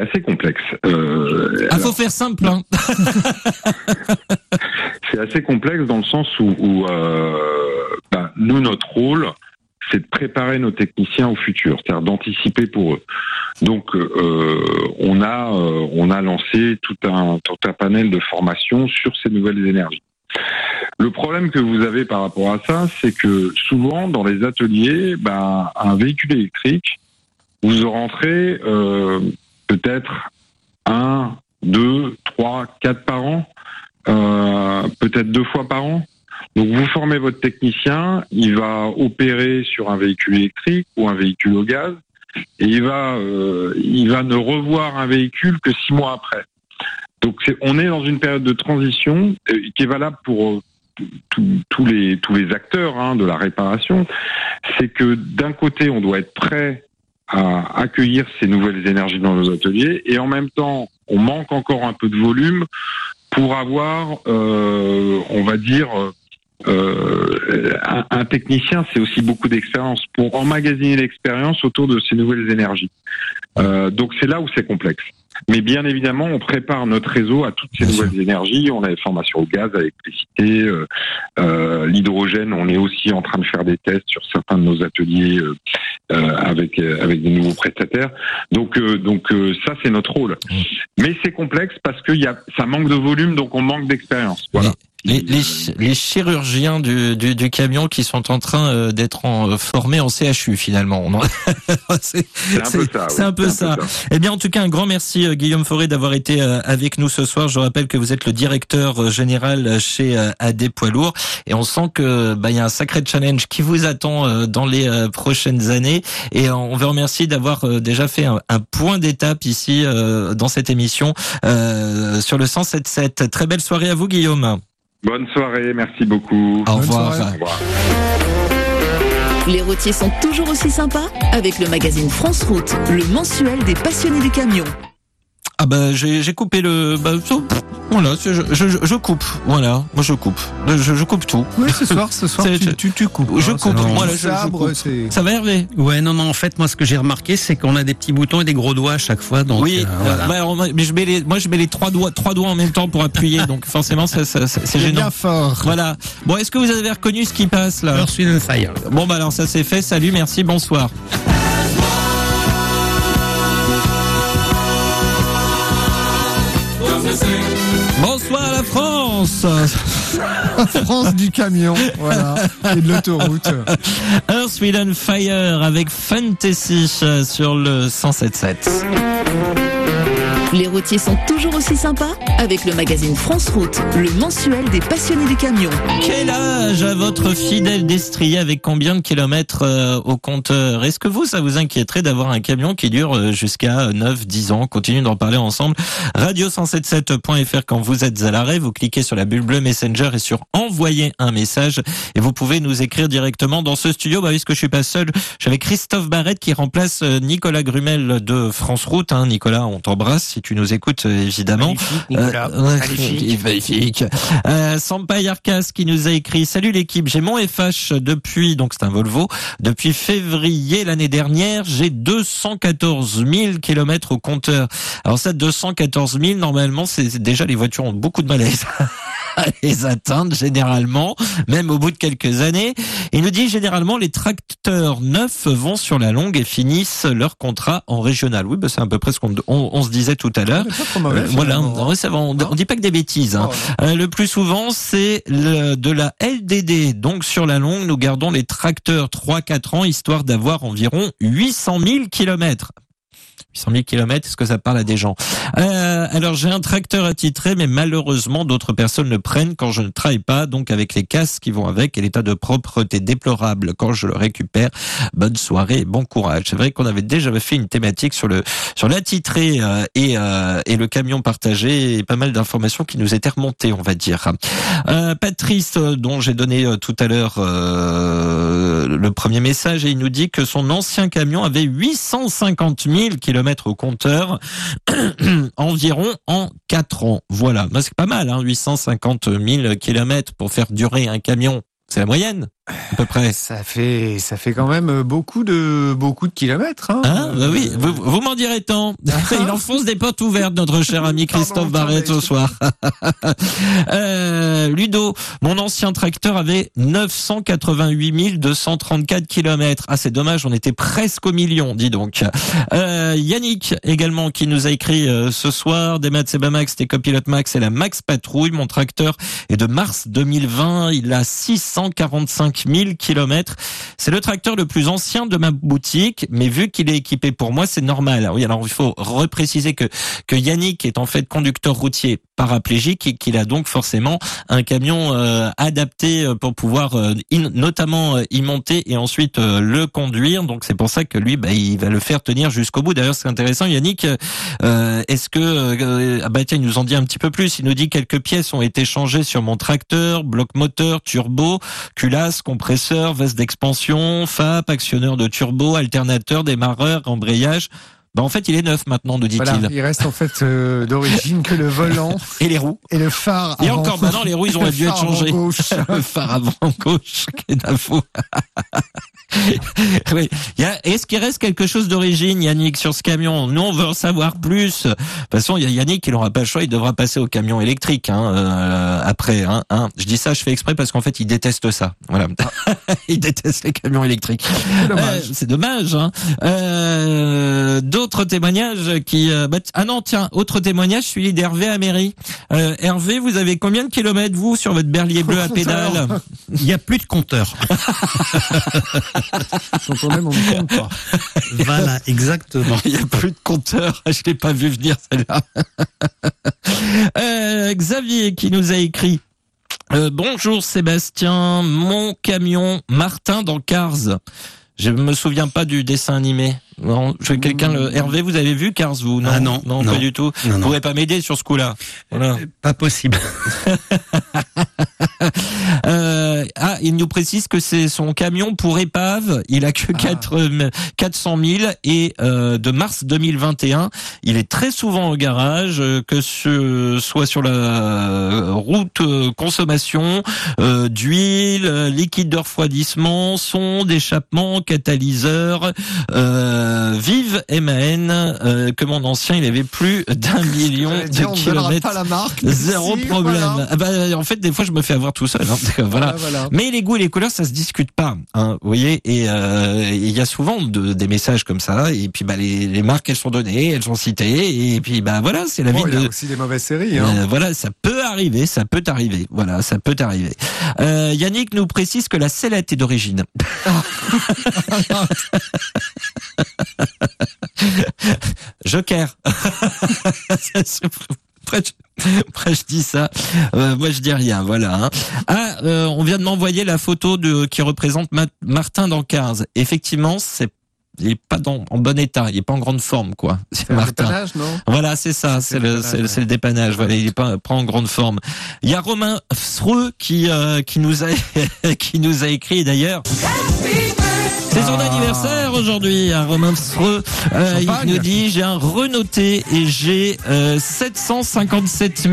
assez complexe. Euh, Ah, alors, faut faire simple. Hein. c'est assez complexe dans le sens où, où, euh, bah, nous, notre rôle, c'est de préparer nos techniciens au futur, c'est-à-dire d'anticiper pour eux. Donc, euh, on a euh, on a lancé tout un tout un panel de formation sur ces nouvelles énergies. Le problème que vous avez par rapport à ça, c'est que souvent dans les ateliers, bah, un véhicule électrique, vous rentrez, euh, peut-être un, deux, trois, quatre par an, euh, peut-être deux fois par an. Donc vous formez votre technicien, il va opérer sur un véhicule électrique ou un véhicule au gaz, et il va, euh, il va ne revoir un véhicule que six mois après. Donc on est dans une période de transition euh, qui est valable pour euh, tous- les tous les acteurs hein, de la réparation. C'est que d'un côté on doit être prêt à accueillir ces nouvelles énergies dans nos ateliers et en même temps on manque encore un peu de volume pour avoir, euh, on va dire, euh, un, un technicien, c'est aussi beaucoup d'expérience pour emmagasiner l'expérience autour de ces nouvelles énergies. Euh, donc c'est là où c'est complexe. Mais bien évidemment, on prépare notre réseau à toutes ces Bien sûr. nouvelles énergies. On a des formations au gaz, à l'électricité, euh, euh, l'hydrogène. On est aussi en train de faire des tests sur certains de nos ateliers euh, euh, avec avec des nouveaux prestataires. Donc euh, donc euh, ça c'est notre rôle. Mais c'est complexe parce que y a ça manque de volume, donc on manque d'expérience. Voilà. Les, les, les chirurgiens du, du, du camion qui sont en train euh, d'être en- euh, formés en CHU finalement. C'est un peu ça. oui, un peu ça. Eh bien, en tout cas, un grand merci euh, Guillaume Forêt d'avoir été euh, avec nous ce soir. Je rappelle que vous êtes le directeur euh, général chez euh, AD Poids Lourds et on sent que bah il y a un sacré challenge qui vous attend euh, dans les euh, prochaines années. Et euh, on vous remercie d'avoir euh, déjà fait un, un point d'étape ici euh, dans cette émission euh, sur le 107.7. Très belle soirée à vous, Guillaume. Bonne soirée, merci beaucoup. Au revoir. Les routiers sont toujours aussi sympas avec le magazine France Route, le mensuel des passionnés du camion. Ah bah j'ai j'ai coupé le bah, tout. voilà je, je, je, je coupe voilà moi je coupe je, je coupe tout Oui, ce soir, ce soir, tu, tu, tu coupes. Je hein, coupe, c'est moi, le là, je- je sabre, coupe. ça va Hervé? Ouais, non, non, en fait, moi, ce que j'ai remarqué, c'est qu'on a des petits boutons et des gros doigts à chaque fois. Donc, oui euh, euh, voilà. bah, mais je mets les moi je mets les trois doigts trois doigts en même temps pour appuyer donc forcément ça, ça, ça- c'est gênant bien fort. voilà bon est-ce que vous avez reconnu ce qui passe là? Earth, Wind Fire. bon bah alors ça c'est fait salut merci bonsoir Bonsoir la France France du camion, voilà, et de l'autoroute. Earth, Wind Fire avec Fantasy euh, sur le 107.7. Les routiers sont toujours aussi sympas avec le magazine France Route, le mensuel des passionnés du camion. Quel âge a votre fidèle destrier avec combien de kilomètres euh, au compteur Est-ce que vous, ça vous inquiéterait d'avoir un camion qui dure euh, jusqu'à 9, 10 ans? Continue d'en parler ensemble. Radio177.fr quand vous êtes à l'arrêt, vous cliquez sur la bulle bleue Messenger et sur envoyer un message et vous pouvez nous écrire directement dans ce studio. Bah, puisque je suis pas seul, j'avais Christophe Barrette qui remplace euh, Nicolas Grumel de France Route. Hein. Nicolas, on t'embrasse si tu nous écoutes euh, évidemment. Nicolas. Euh, magnifique. Euh, Sampaï Arcas qui nous a écrit Salut l'équipe, j'ai mon FH depuis, donc c'est un Volvo, depuis février l'année dernière, j'ai 214 000 kilomètres au compteur. Alors ça, 214 000, normalement, c'est déjà les voitures ont beaucoup de mal à les, atteindre généralement, même au bout de quelques années. Il nous dit généralement les tracteurs neufs vont sur la longue et finissent leur contrat en régional. Oui, bah, c'est à peu près ce qu'on on, on se disait tout à l'heure. Euh, voilà, va, on, on dit pas que des bêtises. hein. Oh, Euh, le plus souvent, c'est de la LDD. Donc sur la longue, nous gardons les tracteurs 3-4 ans, histoire d'avoir environ 800 000 kilomètres. 800 000 kilomètres, est-ce que ça parle à des gens? Euh, Alors j'ai un tracteur attitré, mais malheureusement d'autres personnes le prennent quand je ne travaille pas, donc avec les casques qui vont avec et l'état de propreté déplorable quand je le récupère. Bonne soirée, et bon courage. C'est vrai qu'on avait déjà fait une thématique sur le sur l'attitré euh, et euh, et le camion partagé et pas mal d'informations qui nous étaient remontées, on va dire. Euh, Patrice, euh, dont j'ai donné euh, tout à l'heure le premier message, et il nous dit que son ancien camion avait 850 000 kilomètres au compteur environ en 4 ans. Voilà, Bah, c'est pas mal, hein, 850 000 kilomètres pour faire durer un camion. C'est la moyenne, à peu près. Ça fait, ça fait quand même beaucoup de, beaucoup de kilomètres. Hein, Hein bah oui, vous, vous m'en direz tant. Il enfonce des portes ouvertes, notre cher ami Christophe Pardon, Barrett ce soir. euh, Ludo, mon ancien tracteur avait 988 234 kilomètres. Ah, c'est dommage, on était presque au million, dis donc. Euh, Yannick, également, qui nous a écrit euh, ce soir, des Maths et Bamax, des copilotes Max et la Max Patrouille. Mon tracteur est de mars 2020. Il a 645 5000 km. C'est le tracteur le plus ancien de ma boutique, mais vu qu'il est équipé pour moi, c'est normal. Oui, alors il faut repréciser que, que Yannick est en fait conducteur routier paraplégique et qu'il a donc forcément un camion euh, adapté euh, pour pouvoir euh, notamment y monter et ensuite le conduire. Donc c'est pour ça que lui, bah, il va le faire tenir jusqu'au bout. D'ailleurs, c'est intéressant, Yannick. Est-ce que ah bah tiens, il nous en dit un petit peu plus. Il nous dit quelques pièces ont été changées sur mon tracteur, bloc moteur, turbo, culasse, compresseur, veste d'expansion, FAP, actionneur de turbo, alternateur, démarreur, embrayage. Bah en fait, il est neuf maintenant, nous dit-il. Voilà, il reste en fait euh, d'origine que le volant Et les roues. et le phare. Et avant- encore maintenant, les roues, ils ont dû être changés. gauche. le phare avant gauche, oui. Il y a- Est-ce qu'il reste quelque chose d'origine, Yannick, sur ce camion? Nous, on veut en savoir plus. De toute façon, Yannick, il n'aura pas le choix, il devra passer au camion électrique hein, euh, après. Hein, hein. Je dis ça, je fais exprès parce qu'en fait, il déteste ça. Voilà, il déteste les camions électriques. C'est dommage. Euh, c'est dommage. D'autres témoignages qui. euh, bah, ah non, tiens, autre témoignage, celui d'Hervé à Mairie. Euh, Hervé, vous avez combien de kilomètres vous sur votre berlier bleu à pédale Il n'y a plus de compteur. Quand on aime, on ne compte pas. voilà, exactement. Il n'y a plus de compteur. Je l'ai pas vu venir celle-là. Euh, Xavier qui nous a écrit. Euh, bonjour Sébastien, mon camion Martin dans Cars. Je me souviens pas du dessin animé. Non, je quelqu'un le Hervé, vous avez vu Cars vous Non, Ah non, non, non. pas du tout. Non, Vous pourrez pas m'aider sur ce coup-là. Voilà. Euh, Pas possible. Euh, ah, il nous précise que c'est son camion pour épave. Il a que 4, euh, 400 000 et euh, de mars 2021, il est très souvent au garage, euh, que ce soit sur la route consommation euh, d'huile, liquide de refroidissement, sonde, échappement, catalyseur. Euh, vive MAN, euh, que mon ancien, il avait plus d'un million dire, de kilomètres. pas la marque. Zéro Si, problème. voilà. Ah bah, en fait, des fois, je me fais avoir tout seul. hein. voilà. Voilà, voilà. Mais les goûts et les couleurs, ça se discute pas. Hein, vous voyez, et euh, il y a souvent de- des messages comme ça. Et puis, bah, les, les marques, elles sont données, elles sont citées. Et puis, bah, voilà, c'est la vie il y a de. aussi des mauvaises séries. Hein. Euh, voilà, ça peut arriver, ça peut arriver. Voilà, ça peut arriver. Euh, Yannick nous précise que la sellette est d'origine. Joker. Après, je, après, je dis ça. Euh, moi, je dis rien. Voilà. hein. Ah, euh, on vient de m'envoyer la photo de qui représente Ma- Martin dans 15. Effectivement, c'est il est pas dans, en bon état, il est pas en grande forme, quoi. C'est Martin. dépannage, non? Voilà, c'est ça, c'est le le, dépannage, ouais. le. Voilà, il est pas, pas en grande forme. Il y a Romain Sreux qui euh, qui nous a qui nous a écrit d'ailleurs. C'est son Ah. anniversaire aujourd'hui, hein, Romain Sreux. Euh, il nous dit j'ai un Renaulté et j'ai euh, 757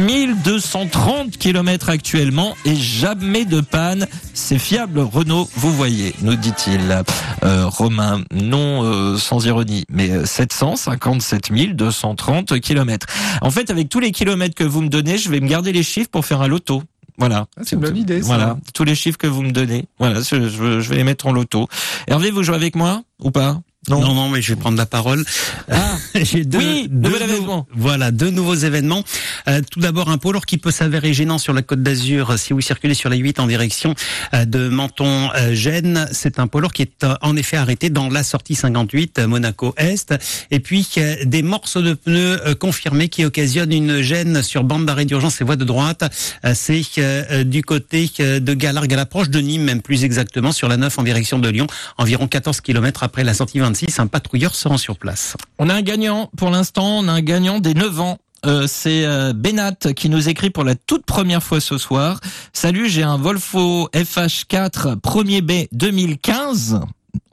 230 kilomètres actuellement et jamais de panne. C'est fiable, Renault, vous voyez, nous dit-il. Euh, Romain, non euh, sans ironie, mais euh, 757 230 kilomètres. En fait, avec tous les kilomètres que vous me donnez, je vais me garder les chiffres pour faire un loto. Voilà. Ah, c'est une bonne idée, ça. Voilà. Tous les chiffres que vous me donnez. Voilà. Je, je- je vais les mettre en loto. Hervé, vous jouez avec moi ou pas? Non, non, mais je vais prendre la parole. Ah, J'ai deux, Oui, deux nouvel nou- événement. Voilà, deux nouveaux événements. Euh, tout d'abord, un lourd qui peut s'avérer gênant sur la Côte d'Azur euh, si vous circulez sur la 8 en direction euh, de Menton-Gênes. C'est un lourd qui est euh, en effet arrêté dans la sortie 58 euh, Monaco-Est. Et puis, euh, des morceaux de pneus euh, confirmés qui occasionnent une gêne sur bande d'arrêt d'urgence et voie de droite. Euh, C'est euh, du côté euh, de Galargue à l'approche de Nîmes, même plus exactement, sur la 9 en direction de Lyon, environ 14 km après la sortie 26. Un patrouilleur se rend sur place. On a un gagnant pour l'instant. On a un gagnant des 9 ans. Euh, c'est euh, Benat qui nous écrit pour la toute première fois ce soir. Salut, j'ai un Volvo FH4 premier B 2015.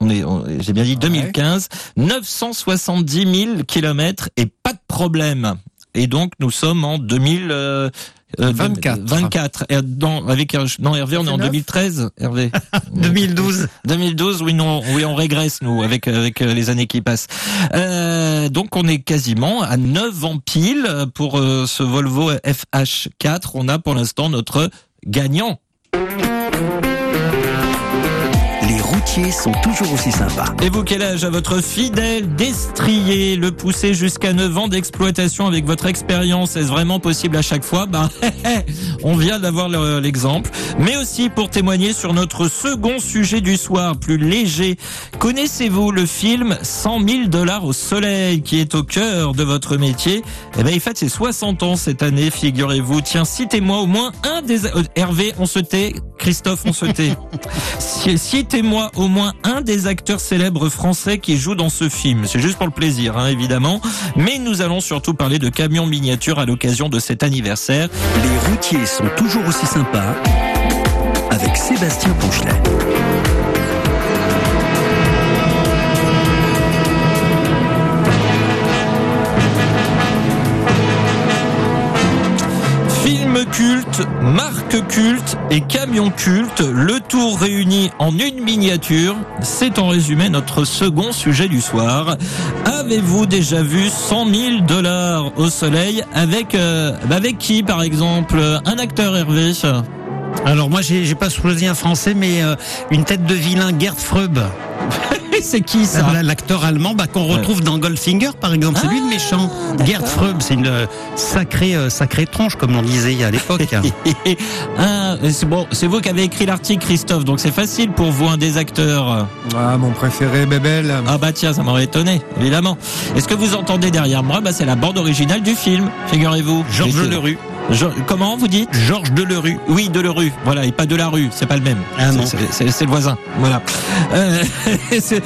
On est, on- j'ai bien dit 2015. 970 000 kilomètres et pas de problème. Et donc nous sommes en 2000. euh, euh, 24. 24. Et dans, avec non Hervé, on est en neuf 2013. Hervé. 2012. 2012, oui, non, oui, on régresse nous avec avec euh, les années qui passent. Euh, donc on est quasiment à 9 ans pile pour euh, ce Volvo FH4. On a pour l'instant notre gagnant. Routiers sont toujours aussi sympas. Et vous, quel âge à votre fidèle destrier Le pousser jusqu'à 9 ans d'exploitation avec votre expérience, est-ce vraiment possible à chaque fois? Ben, on vient d'avoir le- l'exemple. Mais aussi pour témoigner sur notre second sujet du soir, plus léger. Connaissez-vous le film 100 000 dollars au soleil qui est au cœur de votre métier? Eh ben, il fête ses 60 ans cette année, figurez-vous. Tiens, citez-moi au moins un des... euh, Hervé, on se tait. Christophe, on se tait. Citez-moi au moins un des acteurs célèbres français qui joue dans ce film. C'est juste pour le plaisir, hein, évidemment. Mais nous allons surtout parler de camions miniatures à l'occasion de cet anniversaire. Les routiers sont toujours aussi sympas avec Sébastien Ponchelet. Culte, marque culte et camion culte, le tout réuni en une miniature. C'est en résumé notre second sujet du soir. Avez-vous déjà vu 100 000 dollars au soleil avec euh, avec qui par exemple? Un acteur Hervé? Alors moi, j'ai j'ai pas choisi un français, mais euh, une tête de vilain, Gerd Freub. C'est qui ça Voilà, L'acteur allemand bah, qu'on retrouve dans Goldfinger, par exemple. C'est lui le méchant. Gerd Freub, c'est une euh, sacrée, euh, sacrée tronche, comme on disait à l'époque. Ah, c'est bon, c'est vous qui avez écrit l'article Christophe, donc c'est facile pour vous un des acteurs. Ah, mon préféré, Bébel. Ah bah tiens, ça m'aurait étonné, évidemment. Est-ce que vous entendez derrière moi? Bah c'est la bande originale du film, figurez-vous. Georges J'étais- Comment vous dites? Georges Delerue. Oui, de Leroux. Voilà, et pas de la rue, c'est pas le même. Ah non. C'est- le voisin. Voilà. Euh, c'est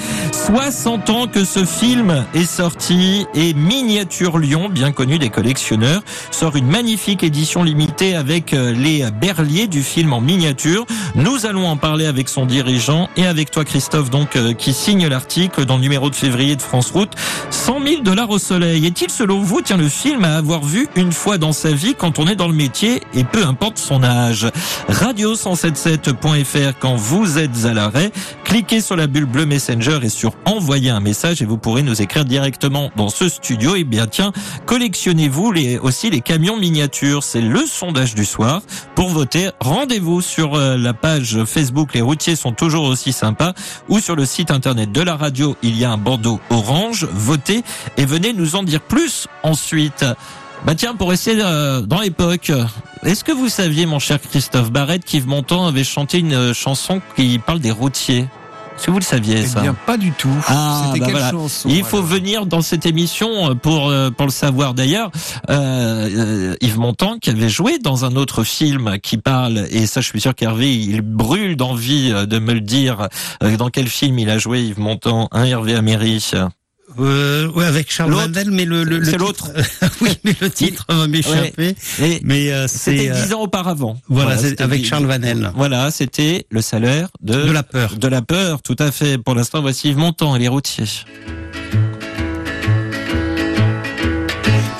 60 ans que ce film est sorti et Miniature Lyon, bien connu des collectionneurs, sort une magnifique édition limitée avec euh, les berliers du film en miniature. Nous allons en parler avec son dirigeant et avec toi Christophe, donc euh, qui signe l'article dans le numéro de février de France Route. 100 000 dollars au soleil. Est-il selon vous, tiens, le film à avoir vu une fois dans sa vie quand on est dans le métier et peu importe son âge Radio177.fr quand vous êtes à l'arrêt. Cliquez sur la bulle bleue Messenger et sur envoyer un message et vous pourrez nous écrire directement dans ce studio. Et bien tiens, collectionnez-vous les, aussi les camions miniatures. C'est le sondage du soir. Pour voter, rendez-vous sur euh, la page Facebook Les routiers sont toujours aussi sympas ou sur le site internet de la radio. Il y a un bandeau orange. Votez et venez nous en dire plus ensuite. Bah tiens, pour essayer euh, dans l'époque, est-ce que vous saviez, mon cher Christophe Barrette, qu'Yves Montand avait chanté une euh, chanson qui parle des routiers? Est-ce que vous le saviez Eh ça? bien, pas du tout. Ah, C'était bah quelle voilà. chanson Il faut alors? venir dans cette émission pour euh, pour le savoir. D'ailleurs, euh, euh, Yves Montand qui avait joué dans un autre film qui parle et ça, je suis sûr qu'Hervé il brûle d'envie euh, de me le dire. euh, Dans quel film il a joué Yves Montand Un Hervé Améry. Euh, ouais, avec Charles. Vandel, mais le, le, le C'est l'autre. oui, mais le titre va m'échapper. Mais euh, c'était c'est euh, dix ans auparavant. voilà, c'était avec dix- Charles Vanel. Voilà, c'était le salaire de de la peur. de la peur, tout à fait. Pour l'instant, voici Yves Montand et les routiers.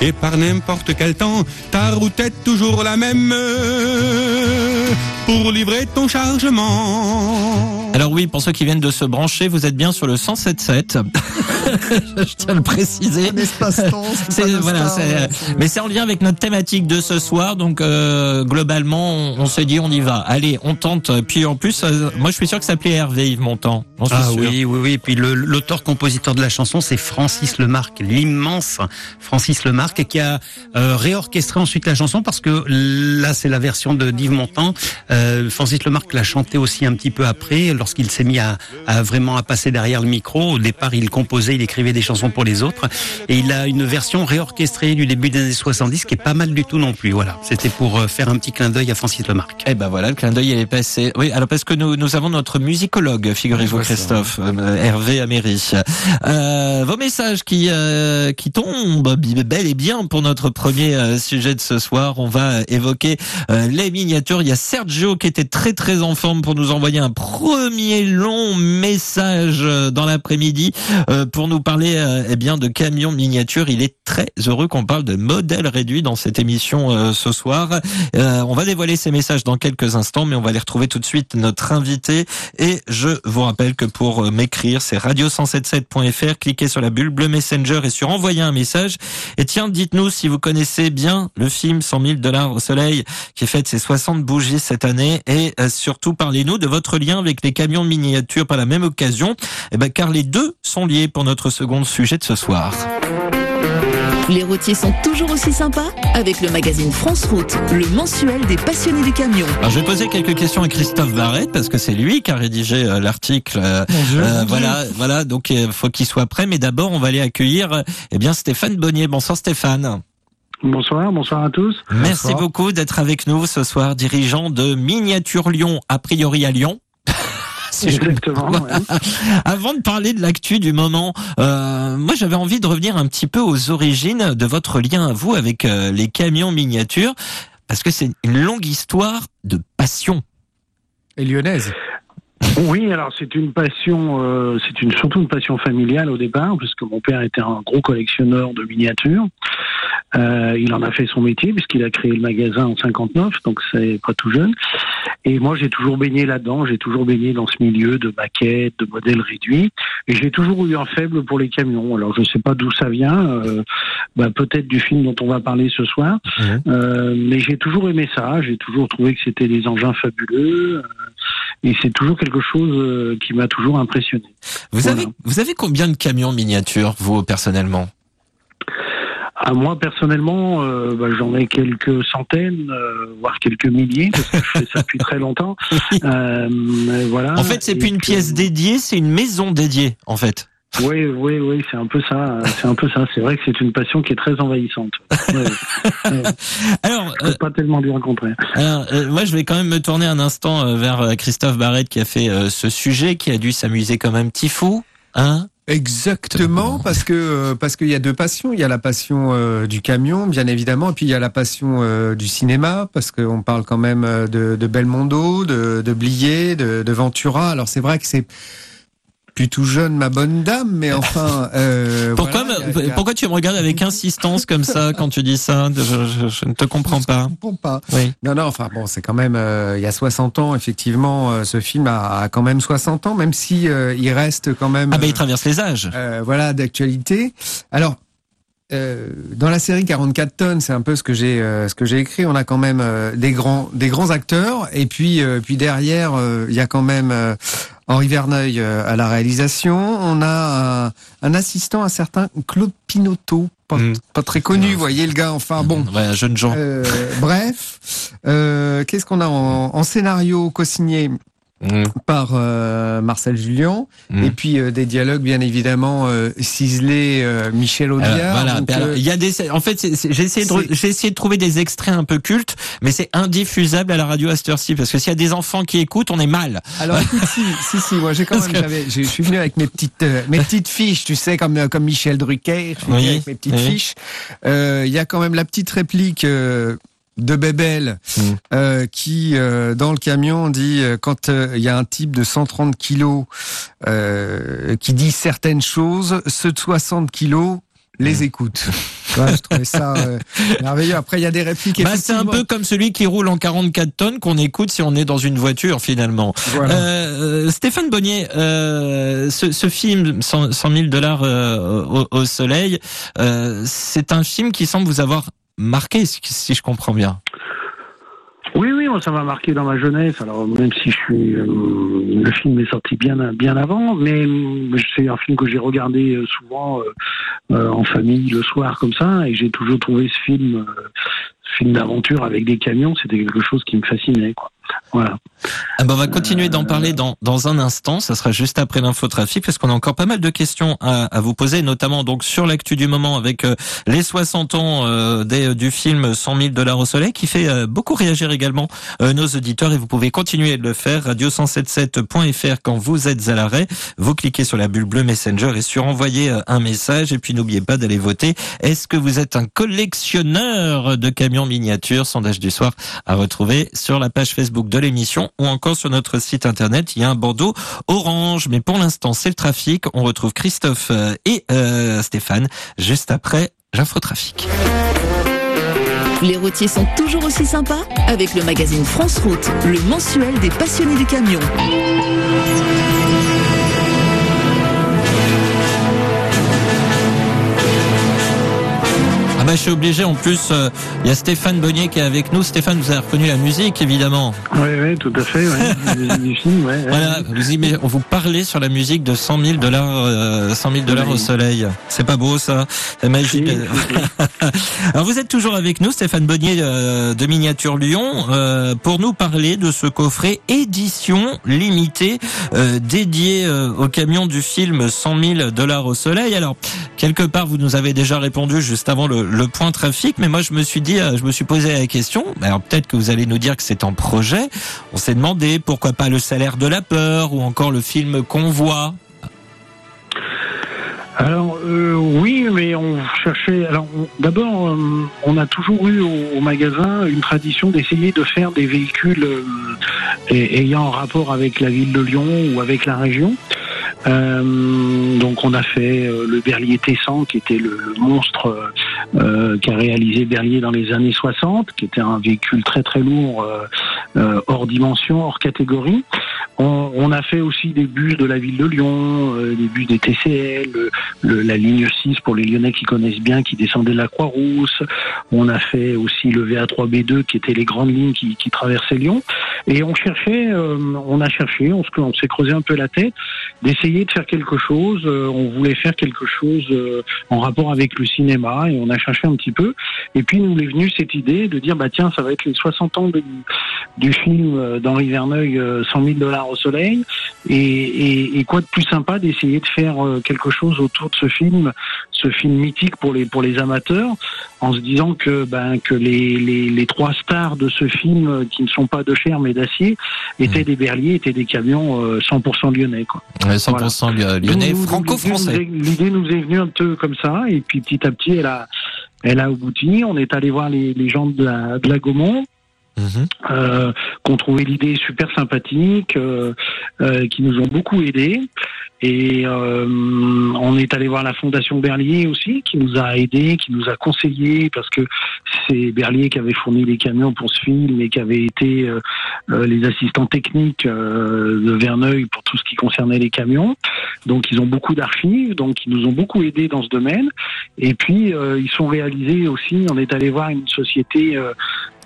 Et par n'importe quel temps, ta route est toujours la même pour livrer ton chargement. Alors oui, pour ceux qui viennent de se brancher, vous êtes bien sur le 107.7. Je tiens à le préciser. C'est- voilà, c'est- mais c'est en lien avec notre thématique de ce soir, donc euh, globalement, on, on s'est dit on y va. Allez, on tente. Puis en plus, euh, moi je suis sûr que ça plaît Hervé Yves Montand. Ah sûr. oui, oui, oui. Et puis le- l'auteur-compositeur de la chanson, c'est Francis Lemarque, l'immense Francis Lemarque, qui a euh, réorchestré ensuite la chanson parce que là, c'est la version de d'Yves Montand. Euh, Francis Lemarque l'a chanté aussi un petit peu après, lorsqu'il s'est mis à, à vraiment à passer derrière le micro. Au départ, il composait, il écrivait des chansons pour les autres, et il a une version réorchestrée du début des années 70 qui est pas mal du tout non plus. Voilà, c'était pour euh, faire un petit clin d'œil à Francis Lemarque. Eh ben voilà, le clin d'œil il est passé. Oui, alors parce que nous nous avons notre musicologue, figurez-vous. Christophe, euh, Hervé Améry. Euh, vos messages qui euh, qui tombent bel et bien pour notre premier euh, sujet de ce soir. On va euh, évoquer euh, les miniatures. Il y a Sergio qui était très très en forme pour nous envoyer un premier long message dans l'après-midi pour nous parler eh bien de camions miniatures. Il est très heureux qu'on parle de modèles réduits dans cette émission ce soir. On va dévoiler ces messages dans quelques instants, mais on va les retrouver tout de suite notre invité. Et je vous rappelle que pour m'écrire, c'est radio177.fr. Cliquez sur la bulle bleue Messenger et sur envoyer un message. Et tiens, dites-nous si vous connaissez bien le film 100 000 dollars au soleil qui fête ses 60 bougies cette année. Et euh, surtout, parlez-nous de votre lien avec les camions miniatures par la même occasion Eh ben, car les deux sont liés pour notre second sujet de ce soir. Les routiers sont toujours aussi sympas avec le magazine France Route, le mensuel des passionnés du camion. Alors, je vais poser quelques questions à Christophe Barrette parce que c'est lui qui a rédigé euh, l'article. euh, euh, voilà, voilà. Donc, il faut qu'il soit prêt. Mais d'abord, on va aller accueillir, euh, eh bien, Stéphane Bonnier. Bonsoir, Stéphane. Bonsoir, bonsoir à tous. Merci beaucoup d'être avec nous ce soir, dirigeant de Miniature Lyon, a priori à Lyon. Si je- Exactement. ouais. Avant de parler de l'actu du moment, euh, moi j'avais envie de revenir un petit peu aux origines de votre lien à vous avec euh, les camions miniatures, parce que c'est une longue histoire de passion. Et lyonnaise. Oui, alors c'est une passion, euh, c'est une surtout une passion familiale au départ, puisque mon père était un gros collectionneur de miniatures. Euh, il en a fait son métier puisqu'il a créé le magasin en 59, donc c'est pas tout jeune. Et moi, j'ai toujours baigné là-dedans, j'ai toujours baigné dans ce milieu de maquettes, de modèles réduits, et j'ai toujours eu un faible pour les camions. Alors je sais pas d'où ça vient, euh, bah, peut-être du film dont on va parler ce soir, Mhm. Euh, mais j'ai toujours aimé ça. J'ai toujours trouvé que c'était des engins fabuleux. Et c'est toujours quelque chose euh, qui m'a toujours impressionné. Vous Voilà. avez vous avez combien de camions miniatures vous personnellement? À moi personnellement, euh, bah, j'en ai quelques centaines, euh, voire quelques milliers, parce que je fais ça depuis très longtemps. Euh, voilà. En fait, c'est plus une que- pièce dédiée, c'est une maison dédiée en fait. Oui, oui, oui, c'est un peu ça. C'est un peu ça. C'est vrai que c'est une passion qui est très envahissante. Ouais, ouais. Alors, Je peux pas tellement dire le contraire. Alors, euh, moi, je vais quand même me tourner un instant euh, vers euh, Christophe Barrette qui a fait euh, ce sujet, qui a dû s'amuser comme un petit fou, hein? Exactement, parce que euh, parce qu'il y a deux passions. Il y a la passion euh, du camion, bien évidemment, et puis il y a la passion euh, du cinéma, parce qu'on parle quand même euh, de, de Belmondo, de, de Blier, de, de Ventura. Alors c'est vrai que c'est plus tout jeune, ma bonne dame, mais enfin. Euh, Pourquoi, voilà, me- il y a- il y a- pourquoi tu me regardes avec insistance comme ça quand tu dis ça je, je- je ne te comprends Je pas. comprends pas. Oui. Non, non, enfin bon, c'est quand même, euh, il y a 60 ans, effectivement, euh, ce film a, a quand même 60 ans, même si il reste quand même. Ah ben, il traverse les âges. voilà, d'actualité. Alors, dans la série 44 tonnes, c'est un peu ce que j'ai ce que j'ai écrit. On a quand même des grands des grands acteurs et puis puis derrière il y a quand même Henri Verneuil euh, à la réalisation. On a un, un assistant, un certain Claude Pinotto, pas, Mm. pas très connu, vous voyez le gars. Enfin bon. Ouais, jeune gens. Euh, bref, euh, qu'est-ce qu'on a en, en scénario co-signé? Mm, par euh, Marcel Julien mm. et puis euh, des dialogues bien évidemment euh, ciselés euh, Michel Audiard. Euh, voilà. donc, Ben alors, euh, il y a des. En fait, j'ai essayé de j'ai essayé de trouver des extraits un peu cultes, mais c'est indiffusable à la radio à cette heure-ci parce que s'il y a des enfants qui écoutent, on est mal. alors écoute, si, si, si, moi j'ai quand même, que- je suis venu avec mes petites, mes petites fiches, tu sais, comme comme Michel Drucker, je suis venu avec mes petites oui. fiches. Euh, Il y a quand même la petite réplique. De Bébel Mm. euh, qui euh, dans le camion dit euh, quand euh, il y a un type de 130 kilos euh, qui dit certaines choses ceux de 60 kilos les Mm. écoutent Ouais, je trouvais ça euh, merveilleux après il y a des répliques Bah, c'est un peu comme celui qui roule en 44 tonnes qu'on écoute si on est dans une voiture finalement. Voilà. Euh, Stéphane Bonnier, euh, ce, ce film 100, 100 000 dollars euh, au, au soleil, euh, c'est un film qui semble vous avoir marqué, si, je comprends bien. Oui, oui, ça m'a marqué dans ma jeunesse. Alors, même si je suis, euh, le film est sorti bien, bien avant, mais euh, c'est un film que j'ai regardé euh, souvent en famille le soir comme ça, et j'ai toujours trouvé ce film, film d'aventure avec des camions, c'était quelque chose qui me fascinait. Voilà. Ah ben, on va continuer d'en parler dans, dans un instant. Ça sera juste après l'infotrafic parce qu'on a encore pas mal de questions à, à vous poser, notamment donc sur l'actu du moment avec euh, les 60 ans euh, des, du film 100 000 dollars au soleil qui fait euh, beaucoup réagir également euh, nos auditeurs et vous pouvez continuer de le faire. Radio177.fr quand vous êtes à l'arrêt. Vous cliquez sur la bulle bleue Messenger et sur envoyer euh, un message et puis n'oubliez pas d'aller voter. Est-ce que vous êtes un collectionneur de camions miniatures? Sondage du soir à retrouver sur la page Facebook de l'émission ou encore sur notre site internet. Il y a un bandeau orange, mais pour l'instant c'est le trafic. On retrouve Christophe euh, et euh, Stéphane juste après l'infotrafic. Les routiers sont toujours aussi sympas avec le magazine France Route, le mensuel des passionnés du camion. Ah bah je suis obligé en plus, euh, il y a Stéphane Bonnier qui est avec nous. Stéphane, vous avez reconnu la musique évidemment. Oui, oui, tout à fait. Ouais. du film, ouais, ouais. Voilà, vous, y- vous parlez sur la musique de 100 000 dollars, euh, 100 000 dollars Oui. au soleil. C'est pas beau ça C'est magique. Alors vous êtes toujours avec nous, Stéphane Bonnier euh, de Miniature Lyon, euh, pour nous parler de ce coffret édition limitée euh, dédié euh, au camion du film 100 000 dollars au soleil. Alors quelque part vous nous avez déjà répondu juste avant le, le point trafic, mais moi je me suis dit, euh, je me suis posé la question. Alors peut-être que vous allez nous dire que c'est en projet. On s'est demandé pourquoi pas le salaire de la peur ou encore le film Convoi. Alors euh, oui, mais on cherchait. Alors d'abord, euh, on a toujours eu au, magasin une tradition d'essayer de faire des véhicules ayant un rapport avec la ville de Lyon ou avec la région. Euh, donc on a fait euh, le Berlier Tessan, qui était le, monstre euh, qu'a réalisé Berlier dans les années 60, qui était un véhicule très très lourd, euh, euh, hors dimension, hors catégorie. On, a fait aussi des bus de la ville de Lyon, des bus des TCL, la ligne 6 pour les Lyonnais qui connaissent bien, qui descendait de la Croix-Rousse. On a fait aussi le VA3B2 qui étaient les grandes lignes qui, traversaient Lyon. Et on cherchait, on a cherché, on, on s'est creusé un peu la tête, d'essayer de faire quelque chose. Euh, on voulait faire quelque chose euh, en rapport avec le cinéma et on a cherché un petit peu. Et puis nous est venue cette idée de dire, bah tiens, ça va être les 60 ans du film euh, d'Henri Verneuil, euh, 100 000 dollars au soleil. Et, et, et quoi de plus sympa d'essayer de faire quelque chose autour de ce film, ce film mythique pour les pour les amateurs, en se disant que ben que les les, les trois stars de ce film euh, qui ne sont pas de chair mais d'acier étaient des berliers, étaient des camions euh, 100% lyonnais quoi. Ouais, 100% lyonnais, franco-français. L'idée nous est venue un peu comme ça et puis petit à petit elle a elle a abouti. On est allé voir les, les gens de la, de la Gaumont Mhm. euh, qui ont l'idée super sympathique, euh, euh, qui nous ont beaucoup aidés. Et euh, on est allé voir la Fondation Berlier aussi, qui nous a aidés, qui nous a conseillés, parce que c'est Berlier qui avait fourni les camions pour ce film et qui avait été euh, euh, les assistants techniques de Verneuil pour tout ce qui concernait les camions. Donc ils ont beaucoup d'archives, donc ils nous ont beaucoup aidés dans ce domaine. Et puis ils sont réalisés aussi. On est allé voir une société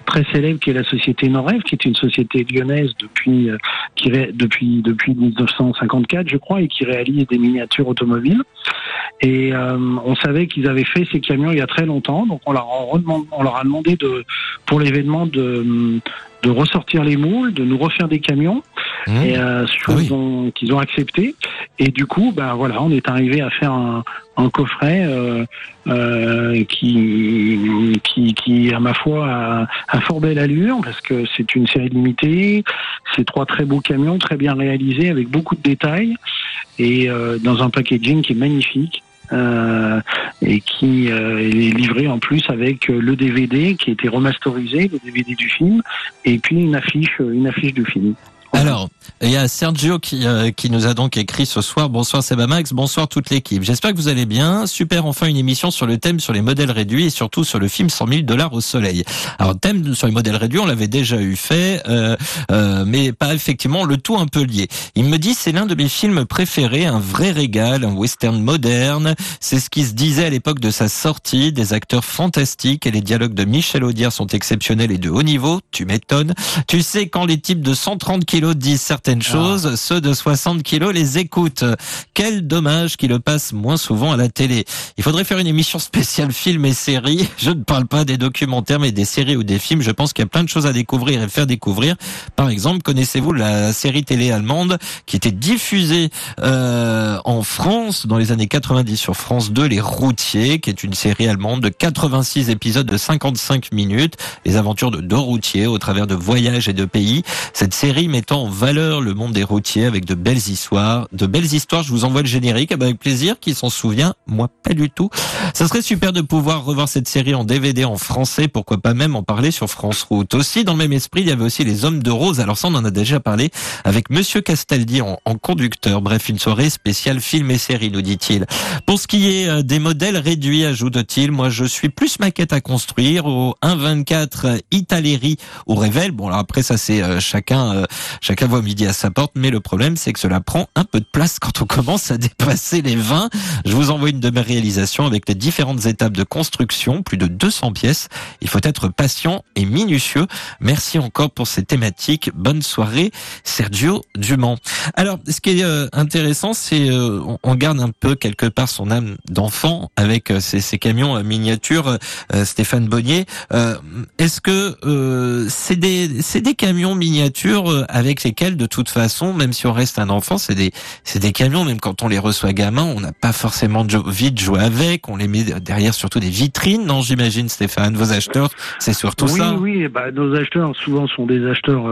très célèbre qui est la société Norève, qui est une société lyonnaise depuis euh, depuis depuis 1954, je crois, et qui réalise des miniatures automobiles. Et euh, on savait qu'ils avaient fait ces camions il y a très longtemps, donc on leur on leur a demandé de pour l'événement de de ressortir les moules, de nous refaire des camions, Mmh. et euh, chose Ah oui. qu'ils ont accepté. Et du coup, ben voilà, on est arrivé à faire un, un coffret euh, euh, qui, qui, qui, à ma foi, a, a fort belle allure parce que c'est une série limitée. C'est trois très beaux camions, très bien réalisés, avec beaucoup de détails et euh, dans un packaging qui est magnifique. Euh, et qui euh, est livré en plus avec euh, le DVD qui a été remasterisé, le DVD du film, et puis une affiche, une affiche du film. Alors, il y a Sergio qui, euh, qui nous a donc écrit ce soir. Bonsoir Sebamax, bonsoir toute l'équipe. J'espère que vous allez bien. Super, enfin une émission sur le thème sur les modèles réduits et surtout sur le film 100 000 dollars au soleil. Alors, thème sur les modèles réduits, on l'avait déjà eu fait, euh, euh, mais pas effectivement le tout un peu lié. Il me dit c'est l'un de mes films préférés, un vrai régal, un western moderne. C'est ce qui se disait à l'époque de sa sortie, des acteurs fantastiques et les dialogues de Michel Audiard sont exceptionnels et de haut niveau. Tu m'étonnes. Tu sais quand les types de 130 kilos disent certaines choses, ceux de 60 kilos les écoutent. Quel dommage qu'ils le passent moins souvent à la télé. Il faudrait faire une émission spéciale films et séries. Je ne parle pas des documentaires, mais des séries ou des films. Je pense qu'il y a plein de choses à découvrir et faire découvrir. Par exemple, connaissez-vous la série télé allemande qui était diffusée euh, en France dans les années 90 sur France 2, Les Routiers, qui est une série allemande de 86 épisodes de 55 minutes. Les aventures de deux routiers au travers de voyages et de pays. Cette série mettant en valeur le monde des routiers avec de belles histoires. De belles histoires, je vous envoie le générique eh ben, avec plaisir. Qui s'en souvient Moi, pas du tout. Ça serait super de pouvoir revoir cette série en DVD en français. Pourquoi pas même en parler sur France Route. Aussi, dans le même esprit, il y avait aussi Les Hommes de Rose. Alors ça, on en a déjà parlé avec Monsieur Castaldi en, conducteur. Bref, une soirée spéciale film et série, nous dit-il. Pour ce qui est euh, des modèles réduits, ajoute-t-il, moi je suis plus maquette à construire au 1.24 Italeri au Revel. Bon, alors après ça c'est euh, chacun euh, chacun voit midi à sa porte, mais le problème c'est que cela prend un peu de place quand on commence à dépasser les 20. Je vous envoie une de mes réalisations avec les différentes étapes de construction, plus de 200 pièces. Il faut être patient et minutieux. Merci encore pour ces thématiques. Bonne soirée, Sergio Dumont. Alors, ce qui est euh, intéressant, c'est euh, on garde un peu quelque part son âme d'enfant avec euh, ces, ces, camions miniatures. Stéphane Bonnier, est-ce que c'est des des camions miniatures avec lesquels, de toute façon, même si on reste un enfant, c'est des c'est des camions. Même quand on les reçoit gamin, on n'a pas forcément de envie de jouer avec. On les met derrière surtout des vitrines, non J'imagine, Stéphane. Vos acheteurs, c'est surtout oui, ça. Oui, oui. Bah, nos acheteurs souvent sont des acheteurs